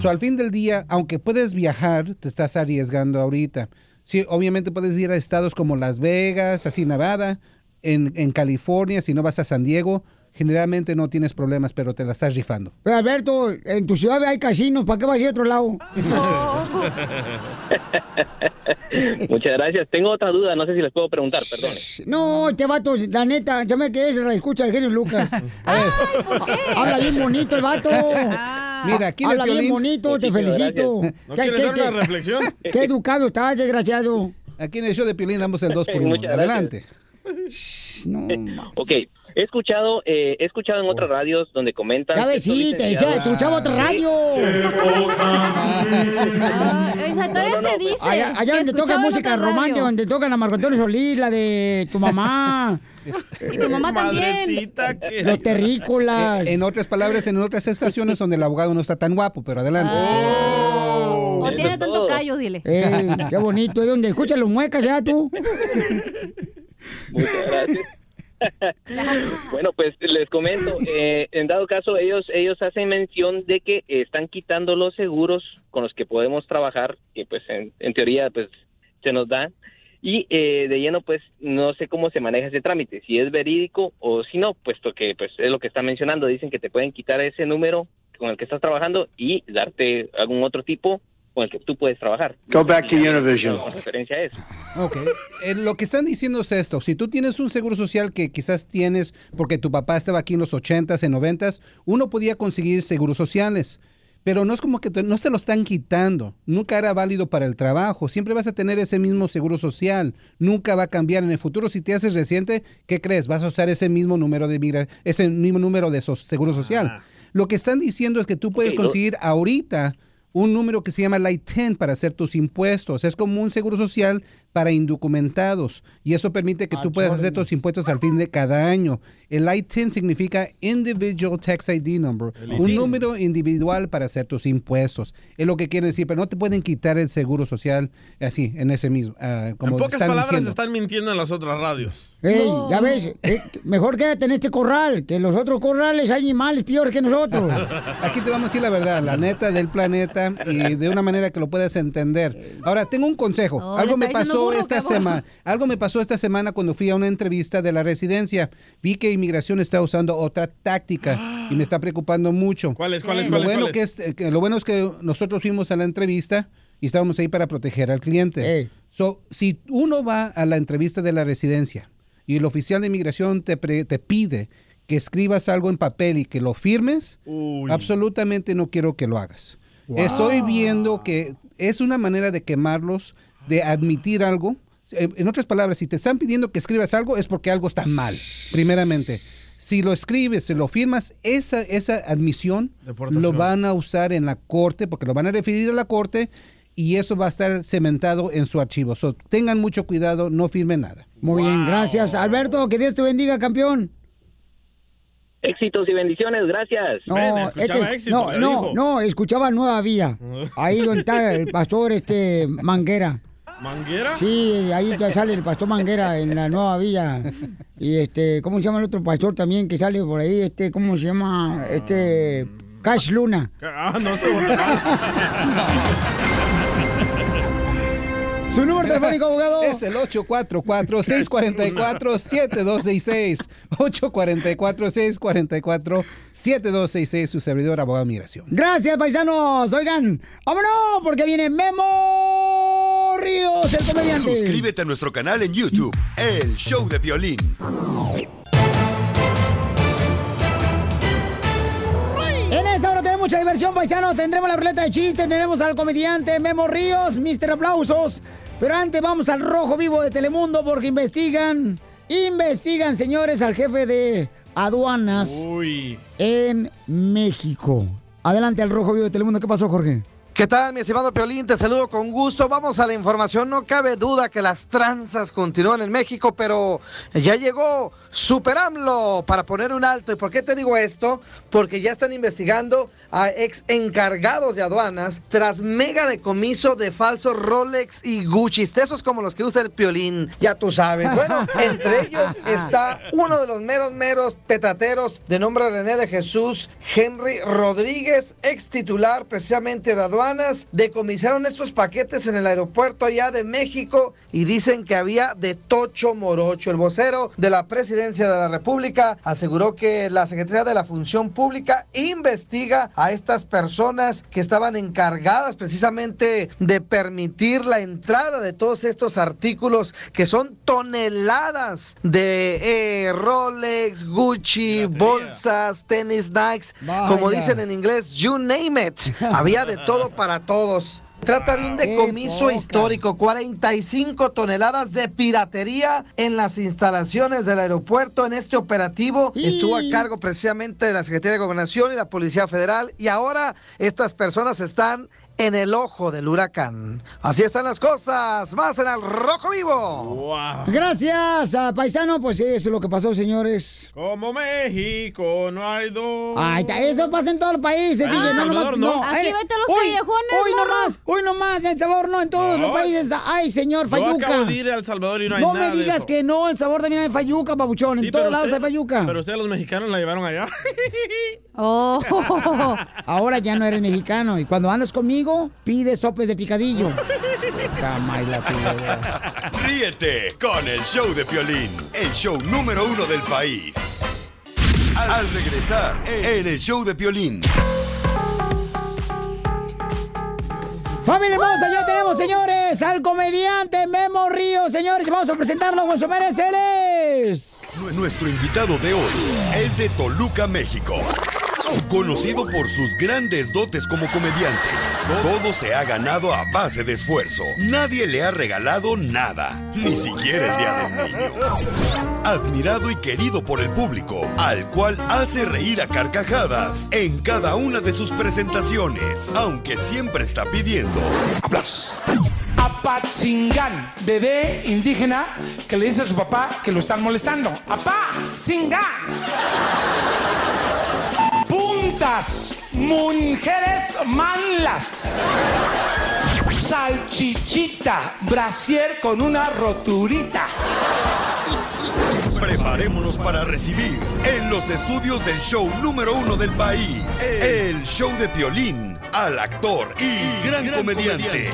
So, al fin del día, aunque puedes viajar, te estás arriesgando ahorita. Sí, obviamente puedes ir a estados como Las Vegas, así Nevada, en, en California, si no vas a San Diego, generalmente no tienes problemas, pero te la estás rifando. Pero Alberto, en tu ciudad hay casinos, ¿para qué vas a ir a otro lado? Muchas gracias. Tengo otra duda, no sé si les puedo preguntar, perdón. No, este vato, la neta, ya me quedé, se la escucha el genio Lucas. Habla bien bonito el vato. Mira, aquí Habla bien bonito, te felicito. gracias. ¿No ¿Qué- quieres qué- dar una qué- reflexión? Qué educado estás, desgraciado. Aquí en el show de Piolín damos el 2 por 1 Muchas Adelante. Ok, he escuchado, eh, he escuchado en otras radios donde comentan... Ya que ves, estos sí, te decía, escuchaba otra radio. O sea, todavía te dice. Allá, allá que donde toca música romántica, donde tocan a Marco Antonio Solís, la de tu mamá. Y tu mamá también. Los terrícolas. Eh, en otras palabras, en otras estaciones donde el abogado no está tan guapo, pero adelante. O tiene tanto callo, dile. Eh, qué bonito, es donde escuchan los muecas ya tú. Muchas gracias. bueno, pues les comento, eh, en dado caso ellos ellos hacen mención de que están quitando los seguros con los que podemos trabajar, que pues en, en teoría pues se nos da, y eh, de lleno pues no sé cómo se maneja ese trámite, si es verídico o si no, puesto que pues es lo que está mencionando, dicen que te pueden quitar ese número con el que estás trabajando y darte algún otro tipo con el que tú puedes trabajar. Go back to Univision. Con referencia a eso. Ok. Eh, lo que están diciendo es esto. Si tú tienes un seguro social que quizás tienes porque tu papá estaba aquí en los 80s, en 90s, uno podía conseguir seguros sociales. Pero no es como que te- no te lo están quitando. Nunca era válido para el trabajo. Siempre vas a tener ese mismo seguro social. Nunca va a cambiar en el futuro. Si te haces reciente, ¿qué crees? Vas a usar ese mismo número de migra- ese mismo número de so- seguro social. Lo que están diciendo es que tú puedes conseguir ahorita un número que se llama Light 10 para hacer tus impuestos. Es como un seguro social para indocumentados y eso permite que tú puedas hacer tus impuestos al fin de cada año. El 10 significa Individual Tax ID Number, un número individual para hacer tus impuestos. Es lo que quiere decir, pero no te pueden quitar el seguro social así, en ese mismo, ah, como en pocas están palabras diciendo. están mintiendo en las otras radios. Ey, ya ves, eh, mejor quédate en este corral, que en los otros corrales hay animales peores que nosotros. Aquí te vamos a decir la verdad, la neta del planeta y de una manera que lo puedas entender. Ahora, tengo un consejo. Algo me diciendo pasó esta semana. Algo me pasó esta semana cuando fui a una entrevista de la residencia. Vi que inmigración está usando otra táctica y me está preocupando mucho. ¿Cuál es? ¿Cuál es? Lo ¿Cuál es? bueno ¿Cuál que es, que lo bueno es que nosotros fuimos a la entrevista y estábamos ahí para proteger al cliente. So, si uno va a la entrevista de la residencia y el oficial de inmigración te, pre- te pide que escribas algo en papel y que lo firmes, absolutamente no quiero que lo hagas. Wow. Estoy viendo que es una manera de quemarlos, de admitir algo. Eh, En otras palabras, si te están pidiendo que escribas algo es porque algo está mal, primeramente. Si lo escribes, si lo firmas, esa, esa admisión Deportación. lo van a usar en la corte, porque lo van a referir a la corte y eso va a estar cementado en su archivo. So, tengan mucho cuidado, no firmen nada. Muy bien, gracias. Alberto, que Dios te bendiga, campeón. Éxitos y bendiciones, gracias. No, este- no, no, no, escuchaba Nueva Vida. Ahí donde está el pastor este Manguera. ¿Manguera? Sí, ahí ya sale el pastor Manguera en la Nueva Villa. Y este, ¿cómo se llama el otro pastor también que sale por ahí? Este, ¿cómo se llama? Este, Cash Luna. Ah, no sé. Su número telefónico, abogado. Es el 844-644-7266. 844-644-7266. Su servidor, abogado de migración. Gracias, paisanos. Oigan, vámonos, porque viene Memo Ríos, el comediante. Suscríbete a nuestro canal en YouTube, El Show de Violín. En esta hora tenemos mucha diversión, paisano. Tendremos la ruleta de chistes, tenemos al comediante Memo Ríos, Mr. Aplausos. Pero antes vamos al rojo vivo de Telemundo porque investigan, investigan, señores, al jefe de aduanas Uy. en México. Adelante al rojo vivo de Telemundo. ¿Qué pasó, Jorge? ¿Qué tal, mi estimado Piolín? Te saludo con gusto. Vamos a la información. No cabe duda que las tranzas continúan en México, pero ya llegó Super AMLO para poner un alto. ¿Y por qué te digo esto? Porque ya están investigando a ex encargados de aduanas tras mega decomiso de falsos Rolex y Gucci. Esos como los que usa el Piolín, ya tú sabes. Bueno, entre ellos está uno de los meros, meros petateros de nombre René de Jesús, Henry Rodríguez, ex titular precisamente de aduanas. Decomisaron estos paquetes en el aeropuerto allá de México y dicen que había de tocho morocho. El vocero de la presidencia de la República aseguró que la Secretaría de la Función Pública investiga a estas personas que estaban encargadas precisamente de permitir la entrada de todos estos artículos que son toneladas de eh, Rolex, Gucci, bolsas, tenis, Nikes, como dicen en inglés, you name it. Había de todo para todos. Trata de un decomiso histórico, 45 toneladas de piratería en las instalaciones del aeropuerto. En este operativo estuvo a cargo precisamente de la Secretaría de Gobernación y la Policía Federal y ahora estas personas están en el ojo del huracán. Así están las cosas, más en el rojo vivo. Gracias, a paisano. Pues eso es lo que pasó, señores. Como México, no hay dos. Ay, eso pasa en todos los países, Ah, El Salvador, ¿no? Aquí vete a los hoy- callejones, Hoy morro. nomás, hoy nomás, en El Salvador no, en todos No. los países. Ay, señor, Yo Fayuca. acabo de ir a El Salvador y no hay No nada me de digas eso. que no, El Salvador también hay Fayuca, babuchón. Sí, en todos lados usted- hay Fayuca. Pero ustedes los mexicanos la llevaron allá. Oh, ahora ya no eres mexicano. Y cuando andas conmigo, pides sopes de picadillo. Ríete con el show de Piolín, el show número uno del país. Al, al regresar en el show de Piolín. Familia hermosa, ya tenemos, señores, al comediante Memo Ríos, señores. Vamos a presentarlo su mereceres. Nuestro invitado de hoy es de Toluca, México. Conocido por sus grandes dotes como comediante, todo se ha ganado a base de esfuerzo. Nadie le ha regalado nada, ni siquiera el Día del Niño. Admirado y querido por el público, al cual hace reír a carcajadas en cada una de sus presentaciones, aunque siempre está pidiendo aplausos. Apachingán, bebé indígena que le dice a su papá que lo están molestando. Apachingán. Puntas, mujeres manlas. Salchichita, brasier con una roturita. Preparémonos para recibir en los estudios del show número uno del país, el show de Piolín, al actor y gran, comediante,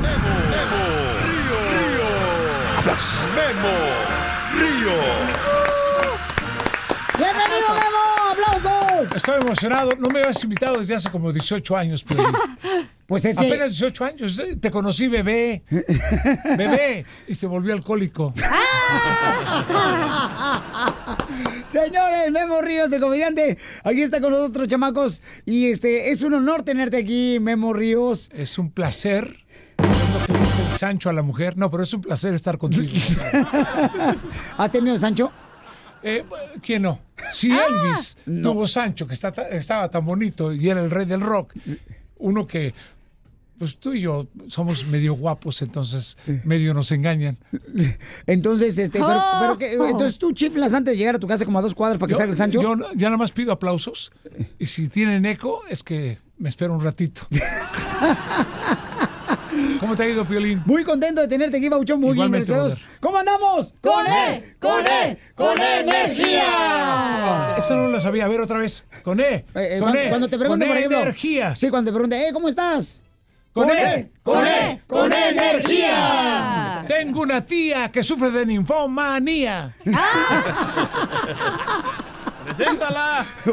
Memo, Memo Río. Río. Aplausos. Memo Río. ¡Bienvenido, Memo! ¡Aplausos! Estoy emocionado. No me habías invitado desde hace como 18 años, pero Pues es que- Apenas 18 años. eh, Te conocí bebé. Bebé. Y se volvió alcohólico. Señores, Memo Ríos, el comediante, aquí está con nosotros, chamacos. Y este es un honor tenerte aquí, Memo Ríos. Es un placer. Le dice Sancho a la mujer. No, pero es un placer estar contigo. ¿Has tenido Sancho? Eh, ¿Quién no? Si Elvis tuvo Sancho, que está- estaba tan bonito y era el rey del rock, uno que, pues tú y yo somos medio guapos, entonces medio nos engañan. Entonces, este, pero, Oh. pero que- entonces tú chiflas antes de llegar a tu casa como a dos cuadras para que Yo- salga el Sancho. Yo ya nada más pido aplausos y si tienen eco es que me espero un ratito. ¿Cómo te ha ido, Piolín? Muy contento de tenerte aquí, Bauchón, muy bien, gracias a Dios. ¿Cómo andamos? ¡Con E! ¡Con E! ¡Con energía! Eso no lo sabía. A ver otra vez. Con E. Eh, con cuando, E. cuando te pregunto, con por ejemplo. energía. Sí, cuando te pregunte, eh, ¿cómo estás? Con E. ¡Con E! ¡Con energía! Tengo una tía que sufre de ninfomanía. ¡Preséntala!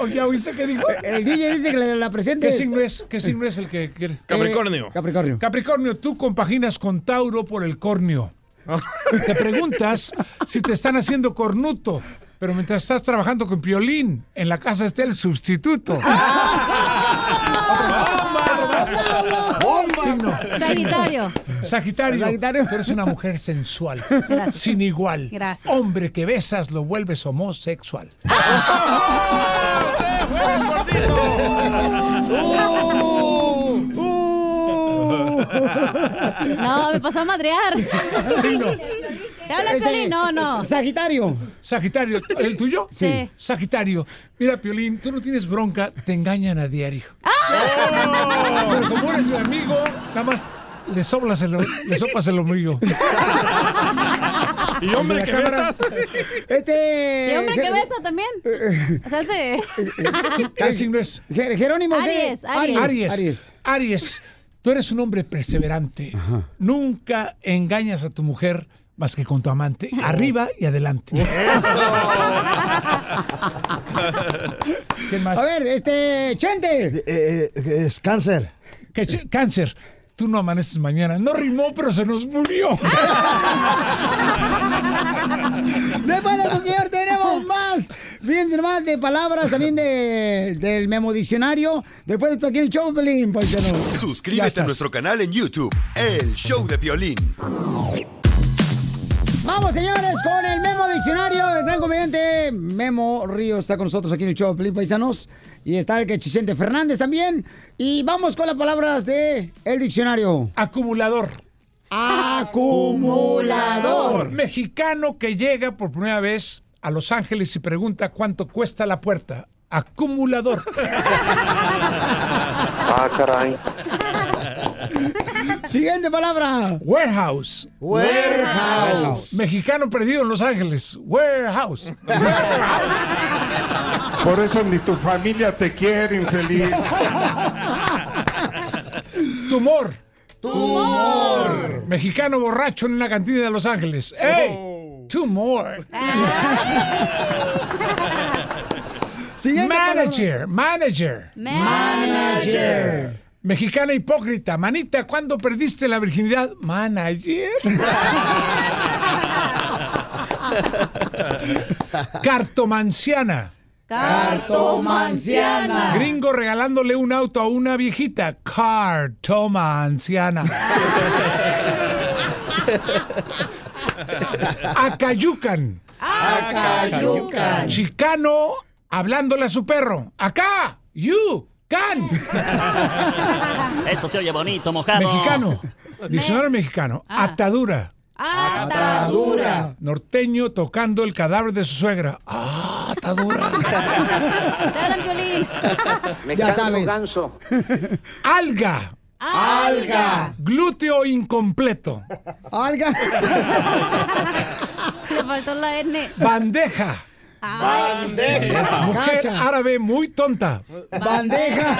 Oh, ¿Ya oíste qué dijo? El DJ dice que la, la presente. ¿Qué signo es? ¿Qué signo es el que quiere? Capricornio. Capricornio. Capricornio, tú compaginas con Tauro por el cornio. Te preguntas si te están haciendo cornuto, pero mientras estás trabajando con Piolín, en la casa está el sustituto. Signo. Sagitario. Sagitario. Sagitario. Tú eres una mujer sensual. Gracias. Sin igual. Gracias. Hombre que besas lo vuelves homosexual. No, me pasó a madrear. Signo. ¿Te habla Este? No, no. Sagitario. Sagitario, ¿el tuyo? Sí. Sagitario. Mira, Piolín, tú no tienes bronca, te engañan a diario. ¡Ah! Pero como eres mi amigo, nada más le soplas el, le sopas el ombligo. ¿Y hombre que cámara. besas? Este. ¿Y hombre que besa también? O sea, se... ¿Qué signo es? Jer- Jerónimo. Aries. Aries. Aries. Aries. Tú eres un hombre perseverante. Nunca engañas a tu mujer más que con tu amante, arriba y adelante. ¿Quién más? A ver, este. Chente. Eh, es cáncer. Ch- cáncer. Tú no amaneces mañana. No rimó, pero se nos murió. Después de eso, señor, tenemos más. Fíjense más de palabras también de, del memo diccionario. Después de esto aquí el show, Pelín, Suscríbete a nuestro canal en YouTube, El Show de Violín. Vamos, señores, con el memo diccionario. El gran comediante Memo Ríos está con nosotros aquí en el show, Pelín Paisanos. Y está el que Chichente Fernández también. Y vamos con las palabras de el diccionario. Acumulador. Acumulador. Mexicano que llega por primera vez a Los Ángeles y pregunta cuánto cuesta la puerta. Acumulador. Ah, caray. Siguiente palabra. Warehouse. Warehouse. Mexicano perdido en Los Ángeles. Warehouse. Por eso ni tu familia te quiere, infeliz. Tumor. Tumor. Mexicano borracho en una cantina de Los Ángeles. ¡Ey! Tumor. Siguiente Manager. Manager. Manager. Mexicana hipócrita. Manita, ¿cuándo perdiste la virginidad? Manager. Cartomanciana. Cartomanciana. Gringo regalándole un auto a una viejita. Cartomanciana. Acayucan. Acayucan. Chicano hablándole a su perro. Acá. You. Can. Esto se oye bonito, mojado. Mexicano. Diccionario mexicano. Atadura. Atadura. Norteño tocando el cadáver de su suegra. Ah, atadura. Me Ya canso, sabes. ganso. Alga. Alga. Glúteo incompleto. Alga. Le faltó la N. Bandeja. Bandeja. Mujer Cacha. árabe muy tonta. Bandeja.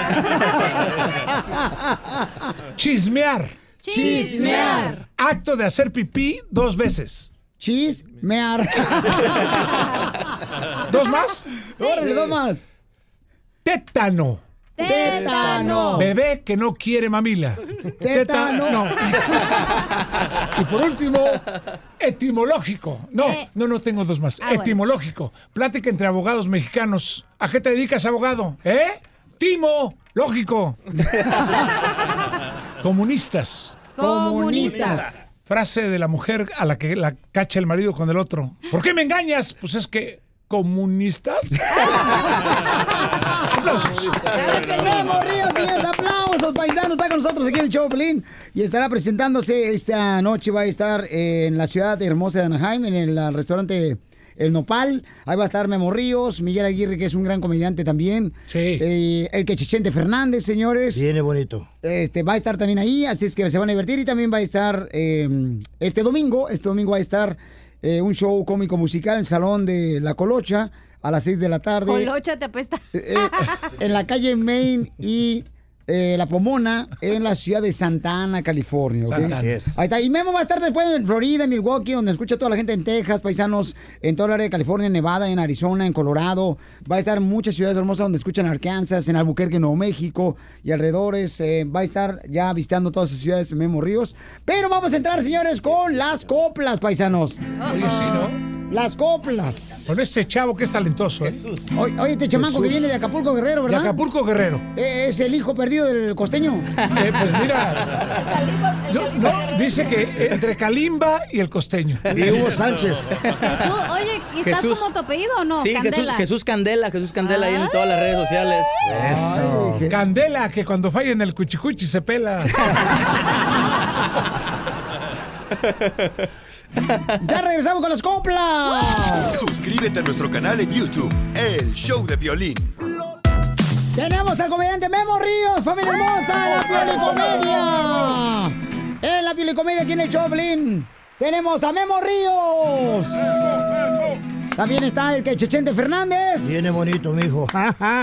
Chismear. Chismear. Acto de hacer pipí dos veces. Chismear. ¿Dos más? Órale, dos más. Tétano. Tétano. Bebé que no quiere mamila. Tétano. y por último, etimológico. No, no, no tengo dos más. Ah, bueno. etimológico. Plática entre abogados mexicanos. ¿A qué te dedicas, abogado? ¿Eh? Timo, lógico. Comunistas. Comunistas. Frase de la mujer a la que la cacha el marido con el otro. ¿Por qué me engañas? Pues es que comunistas. Aplausos. Memo Ríos, señores, aplausos, paisanos. Está con nosotros aquí en el show, Pelín. Y estará presentándose esta noche. Va a estar en la ciudad hermosa de Anaheim, en el restaurante El Nopal. Ahí va a estar Memo Ríos, Miguel Aguirre, que es un gran comediante también. Sí. Eh, el Quechichente Fernández, señores. Viene bonito. Este, va a estar también ahí, así es que se van a divertir y también va a estar eh, este domingo, este domingo va a estar eh, un show cómico musical en el Salón de La Colocha a las 6 de la tarde Colocha te apesta. eh, en la calle Main y eh, La Pomona en la ciudad de Santa Ana, California. ¿ok? Santa Ana. Así es. Ahí está. Y Memo va a estar después en Florida, en Milwaukee, donde escucha a toda la gente en Texas, paisanos, en toda el área de California, en Nevada, en Arizona, en Colorado. Va a estar en muchas ciudades hermosas donde escuchan Arkansas, en Albuquerque, Nuevo México y alrededores. eh, va a estar ya visitando todas sus ciudades Memo Ríos. Pero vamos a entrar, señores, con las coplas, paisanos. Oye, sí, ¿no? Las coplas. Con este chavo que es talentoso, ¿eh? Oye, oye, este chamaco que Jesús. viene de Acapulco Guerrero, ¿verdad? De Acapulco Guerrero. Eh, Es el hijo perdido del costeño. Eh, pues mira, yo- no, dice que entre Kalimba y el costeño. Y Hugo Sánchez. Jesús, oye, ¿y estás Jesús. como tu apellido o no? Sí, Jesús, Candela. Jesús Candela, Jesús Candela ahí en todas las redes sociales. Eso. Candela, que cuando falla en el cuchicuchi se pela. Ya regresamos con las coplas. Suscríbete a nuestro canal en YouTube, El Show de Violín. Tenemos al comediante Memo Ríos, familia hermosa, en la Piolicomedia. En la Piolicomedia aquí en el Choplin. Tenemos a Memo Ríos. También está el que Chechente Fernández. Viene bonito, mijo.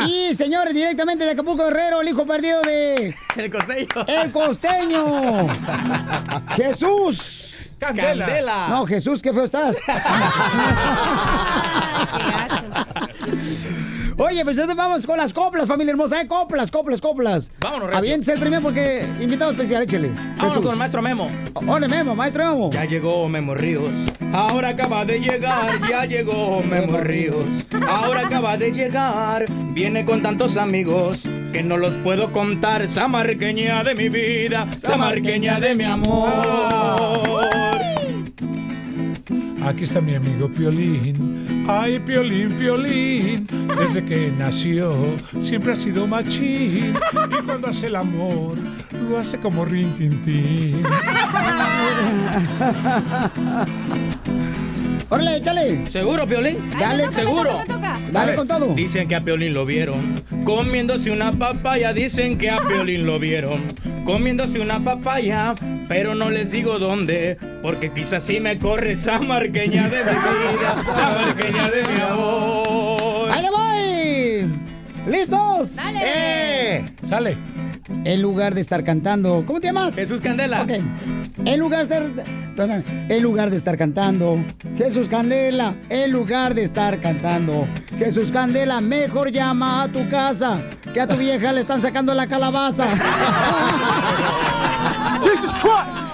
Y señores, directamente de Acapulco Guerrero, el hijo perdido de El costeño. El Costeño. Jesús. Candela. Candela. No, Jesús, qué feo estás. Oye, pues entonces vamos con las coplas, familia hermosa, ¿eh? Coplas, coplas, coplas. Vámonos, recio. Aviéntese el primero porque invitado especial, échele. Vámonos Jesús. con el maestro Memo. Ole, Memo, maestro Memo. Ya llegó Memo Ríos. Ahora acaba de llegar, ya llegó Memo Ríos. Ahora acaba de llegar. Viene con tantos amigos que no los puedo contar. Samarqueña de mi vida, samarqueña de mi amor. Aquí está mi amigo Piolín. Ay, Piolín, Piolín. Desde que nació, siempre ha sido machín. Y cuando hace el amor, lo hace como rin tin tin. Órale, échale. ¿Seguro, Piolín? Dale, ¿Seguro? Dale con todo. Dicen que a Piolín lo vieron comiéndose una papaya. Dicen que a Piolín lo vieron comiéndose una papaya. Pero no les digo dónde, porque quizás sí me corre esa marqueña de mi vida, esa marqueña de mi amor. ¡Ahí le voy! ¿Listos? Dale. ¡Eh! Sale. En lugar de estar cantando. ¿Cómo te llamas? Jesús Candela. Ok. En lugar de estar. En lugar de estar cantando. Jesús Candela. En lugar de estar cantando. Jesús Candela. Mejor llama a tu casa. Que a tu vieja le están sacando la calabaza. Jesus Christ.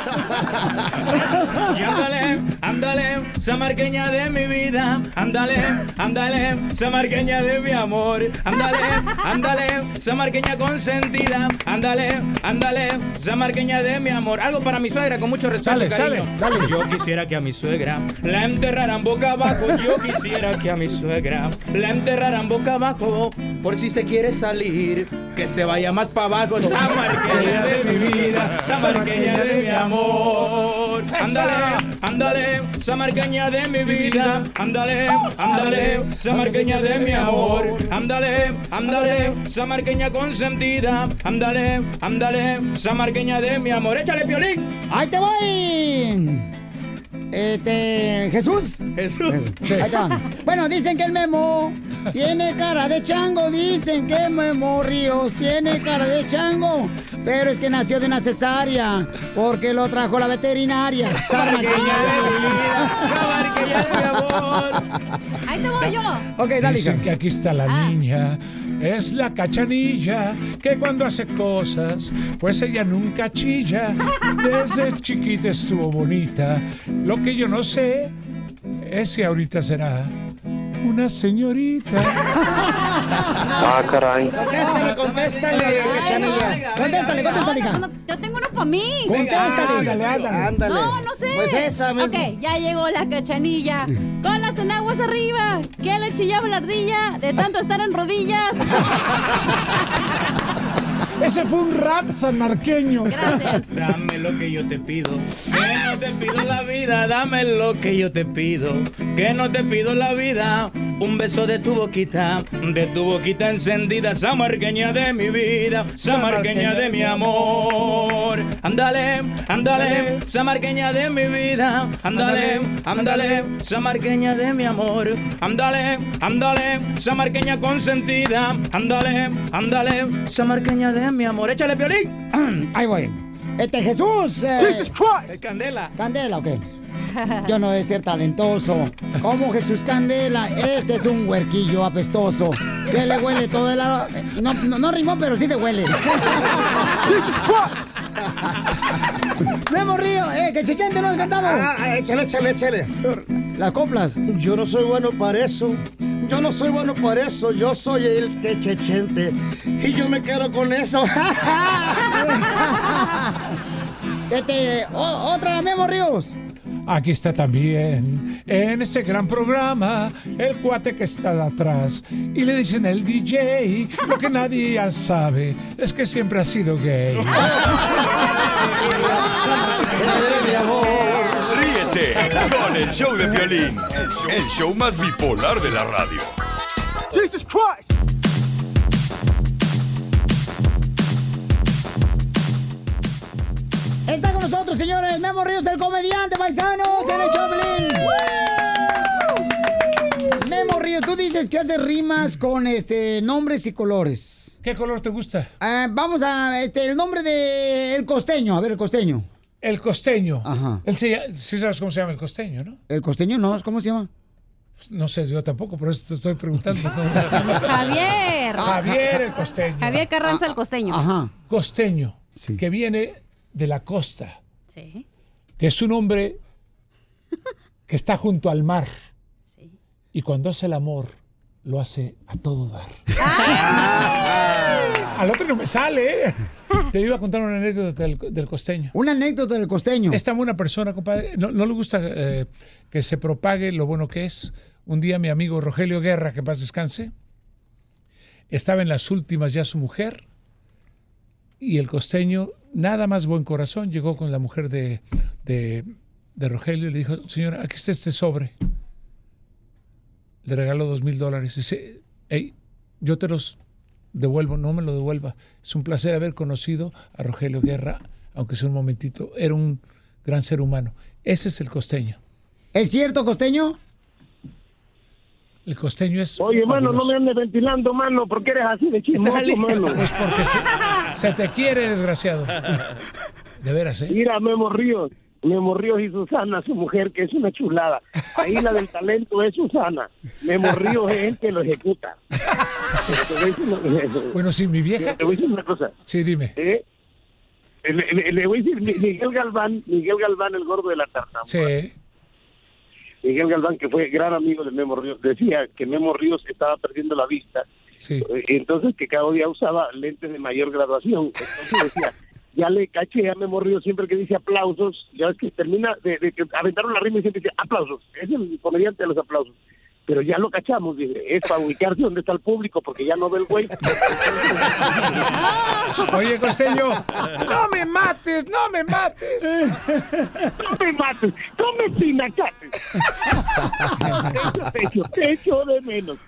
Y ándale, ándale, samarqueña de mi vida. Ándale, ándale, samarqueña de mi amor. Ándale, ándale, samarqueña consentida. Ándale, ándale, samarqueña de mi amor. Algo para mi suegra con mucho respeto cariño. sale, sale. Yo quisiera que a mi suegra la enterraran boca abajo. Yo quisiera que a mi suegra la enterraran boca abajo. Por si se quiere salir, que se vaya más para abajo. Samarqueña de mi vida, samarqueña de mi amor. Ándale, ándale, samarqueña de mi vida. Ándale, ándale, samarqueña de mi amor. Ándale, ándale, samarqueña consentida. Ándale, ándale, samarqueña de mi amor. Échale, piolín. ¡Ahí te voy! Este. ¿Jesús? Jesús. Ahí está. Bueno, dicen que el Memo tiene cara de chango. Dicen que Memo Ríos tiene cara de chango. Pero es que nació de una cesárea. Porque lo trajo la veterinaria. Sarmaqueña Samarqueña de mi amor. Ahí te voy yo. Ok, dale, Dicen que aquí está la niña. Es la cachanilla que cuando hace cosas, pues ella nunca chilla. Desde chiquita estuvo bonita. Lo que yo no sé es si ahorita será una señorita. Ah, caray. Contéstale, contéstale, cachanilla. Contéstale, contéstale, hija. Yo tengo uno para mí. Contéstale. Ándale, ándale. Ándale. No, no sé. Pues esa misma. Ok, ya llegó la cachanilla. Con las enaguas arriba. ¿Qué le chillaba la ardilla de tanto estar en rodillas? Ese fue un rap sanmarqueño. Gracias. Dame lo que yo te pido. Que no no te pido la vida, dame lo que yo te pido. Que no te pido la vida, un beso de tu boquita, de tu boquita encendida, samarqueña de mi vida, samarqueña de mi amor. Ándale, ándale, samarqueña de mi vida, ándale, ándale, samarqueña de mi amor. Ándale, ándale, samarqueña consentida, ándale, ándale, samarqueña de mi amor. Échale violín. Ahí voy. Este Jesús. eh, Jesus Christ. Candela. Candela, ok. Yo no he de ser talentoso. Como Jesús Candela, este es un huerquillo apestoso. Que le huele todo el lado. No, no, no rimó, pero sí le huele. Memo Río, eh, que Chechente no has cantado. Ah, échale, échale, échale. Las coplas. Yo no soy bueno para eso. Yo no soy bueno para eso. Yo soy el que chechente. Y yo me quedo con eso. Este, o- otra Memo Ríos. Aquí está también, en ese gran programa, el cuate que está de atrás. Y le dicen el DJ, lo que nadie ya sabe es que siempre ha sido gay. Ríete con el show de violín, el show, el show más bipolar de la radio. Jesus Christ. Nosotros, señores, Memo Ríos, el comediante paisanos en el Choplin. Memo Ríos, tú dices que haces rimas con este nombres y colores. ¿Qué color te gusta? Ah, vamos a, este, el nombre de el costeño, a ver, el costeño. El costeño. Ajá. Él se sí sabes cómo se llama el costeño, ¿no? El costeño no, ¿cómo se llama? No sé, yo tampoco, por eso te estoy preguntando. Javier. Javier el costeño. Javier Carranza el costeño. Ajá. Costeño, que viene de la costa, Sí. que es un hombre que está junto al mar. Y cuando hace el amor, lo hace a todo dar. Al otro no me sale, ¿eh? Te iba a contar una anécdota del, del costeño. Una anécdota del costeño. Esta buena persona, compadre. No, no le gusta eh, que se propague lo bueno que es. Un día mi amigo Rogelio Guerra, que en paz descanse, estaba en las últimas ya su mujer y el costeño, nada más buen corazón, llegó con la mujer de, de, de Rogelio y le dijo, señora, aquí está este sobre. Le regaló dos mil dólares. Dice, hey, yo te los devuelvo, no me lo devuelva. Es un placer haber conocido a Rogelio Guerra, aunque sea un momentito. Era un gran ser humano. Ese es el costeño. ¿Es cierto, costeño? El costeño es. Oye, mano, no me andes ventilando, mano, porque eres así de chismoso, mano. Pues porque se, se te quiere, desgraciado. De veras, ¿eh? Mira, Memo Ríos, Memo Ríos y Susana, su mujer, que es una chulada. Ahí la del talento es Susana. Memo Ríos es el que lo ejecuta. Bueno, sí, mi vieja. Te voy a decir una cosa. Sí, dime. ¿eh? Le, le- le voy a decir, Mi- Miguel Galván, Miguel Galván, el gordo de la tarta. Sí. Miguel Galván, que fue gran amigo de Memo Ríos, decía que Memo Ríos estaba perdiendo la vista. Sí. Eh, Entonces, que cada día usaba lentes de mayor graduación. Entonces decía, ya le caché a Memo Ríos siempre que dice aplausos, ya ves que termina de, de que aventaron la rima y siempre dice aplausos. Es el comediante de los aplausos. Pero ya lo cachamos, dice, es para ubicarse donde está el público, porque ya no ve el güey. Oye, costeño, no me mates, no me mates. No me mates, no me pinacates. Te echo, te echo de menos.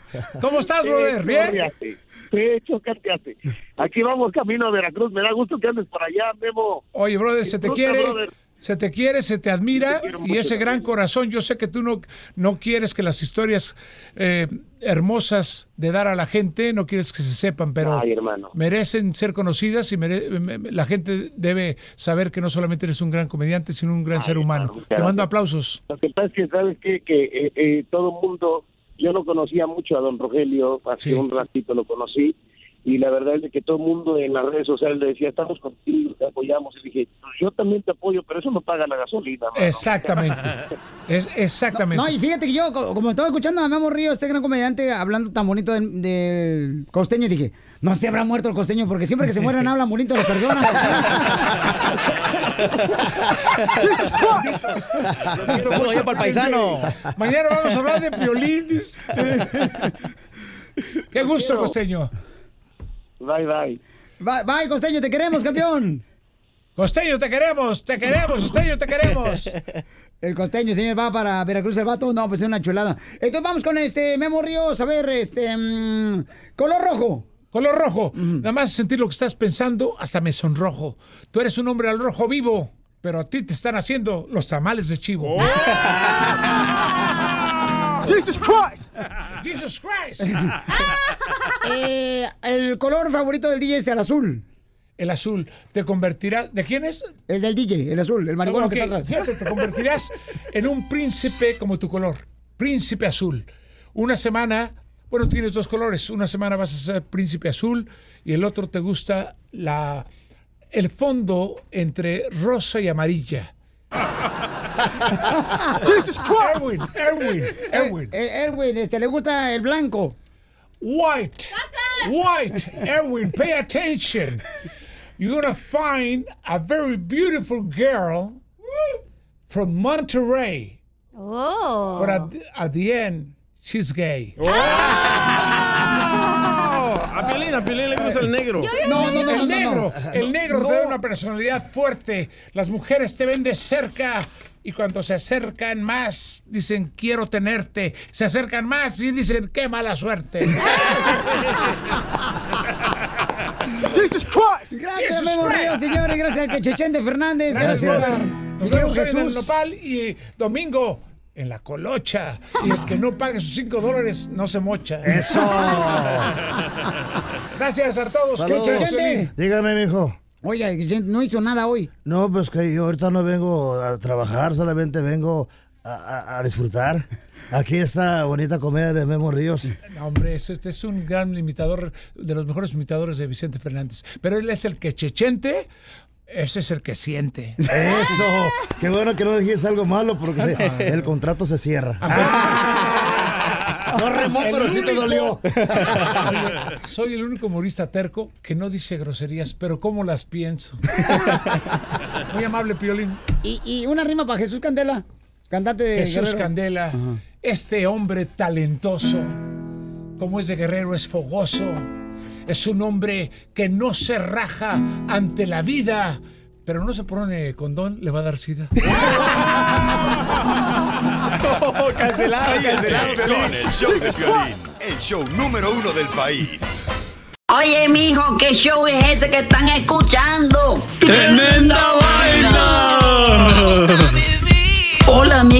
¿Cómo estás, brother? ¿Bien? chorreaste, Te echo, carteaste. Aquí vamos camino a Veracruz. Me da gusto que andes por allá, Memo. Oye, brother, se te quiere, brother. Se te quiere, se te admira y ese gran corazón. Yo sé que tú no, no quieres que las historias eh, hermosas de dar a la gente, no quieres que se sepan, pero Ay, merecen ser conocidas y mere- me- me- la gente debe saber que no solamente eres un gran comediante, sino un gran ser humano. Te mando aplausos. Lo que pasa es que, ¿sabes qué? Que eh, eh, todo el mundo, yo no conocía mucho a don Rogelio, hace Sí. un ratito lo conocí, y la verdad es de que todo el mundo en las redes sociales le decía, estamos contigo, te apoyamos, y dije, "Pues yo también te apoyo, pero eso no paga la gasolina. mano". Exactamente. Es exactamente. No, y fíjate que yo, co- como estaba escuchando a Memo Río, este gran comediante, hablando tan bonito del, del costeño, dije, no se habrá muerto el costeño, porque siempre que se mueren hablan bonito las personas. Saludos allá para el paisano. Mañana vamos a hablar de violín. dice. Qué gusto, costeño. Bye, bye. Bye, bye, costeño, te queremos, campeón. Costeño, te queremos, te queremos, Costeño, te queremos. El costeño, señor, va para Veracruz el vato. No, pues es una chulada. Entonces vamos con este Memo Ríos. A ver, este. mm, color rojo. Color rojo. Nada más sentir lo que estás pensando, hasta me sonrojo. Tú eres un hombre al rojo vivo, pero a ti te están haciendo los tamales de chivo. Jesus Christ. Jesus Christ. Eh, el color favorito del DJ es el azul. El azul. ¿Te convertirás. ¿De quién es? El del DJ, el azul, el marihuana Ok, que está atrás. fíjate, te convertirás en un príncipe como tu color. Príncipe azul. Una semana, bueno, tienes dos colores. Una semana vas a ser príncipe azul y el otro te gusta la, el fondo entre rosa y amarilla. Jesus Christ. Erwin, Erwin, Erwin. Eh, eh, Erwin, este, le gusta el blanco. White. White. Erwin, pay attention. You're going to find a very beautiful girl from Monterrey. Oh. But at, at the end, she's gay. A Piolín, a Piolín le gusta el negro. No, no, no, El negro. El negro No. te da una personalidad fuerte. Las mujeres te ven de cerca y cuando se acercan más dicen quiero tenerte. Se acercan más y dicen qué mala suerte. Jesus Christ. Gracias, Memo. Ríos, señores. Gracias al Quechechente Fernández. Gracias, Gracias, a mi hoy en el Jesús. nopal y domingo en la colocha. Y el que no pague sus cinco dólares no se mocha. Eso. Gracias a todos. Quechechente. Dígame, mijo. Oiga, no hizo nada hoy. No, pues que yo ahorita no vengo a trabajar, solamente vengo a, a- a disfrutar. Aquí esta bonita comedia de Memo Ríos. No, hombre, es- este es un gran imitador, de los mejores imitadores de Vicente Fernández. Pero él es el que chechente, ese es el que siente. Eso. Qué bueno que no dijiste algo malo porque se- el contrato se cierra. No remó, El pero sí te único- dolió. Oye, soy el único humorista terco que no dice groserías, pero ¿cómo las pienso? Muy amable, Piolín. Y, y una rima para Jesús Candela, cantante de Jesús Guerrero. Candela, este hombre talentoso, como es de guerrero, es fogoso. Es un hombre que no se raja ante la vida, pero no se pone condón, le va a dar sida. cancelado, Con el show de Piolín, el show número uno del país. Oye, mijo, ¿qué show es ese que están escuchando? ¡Tremenda vaina!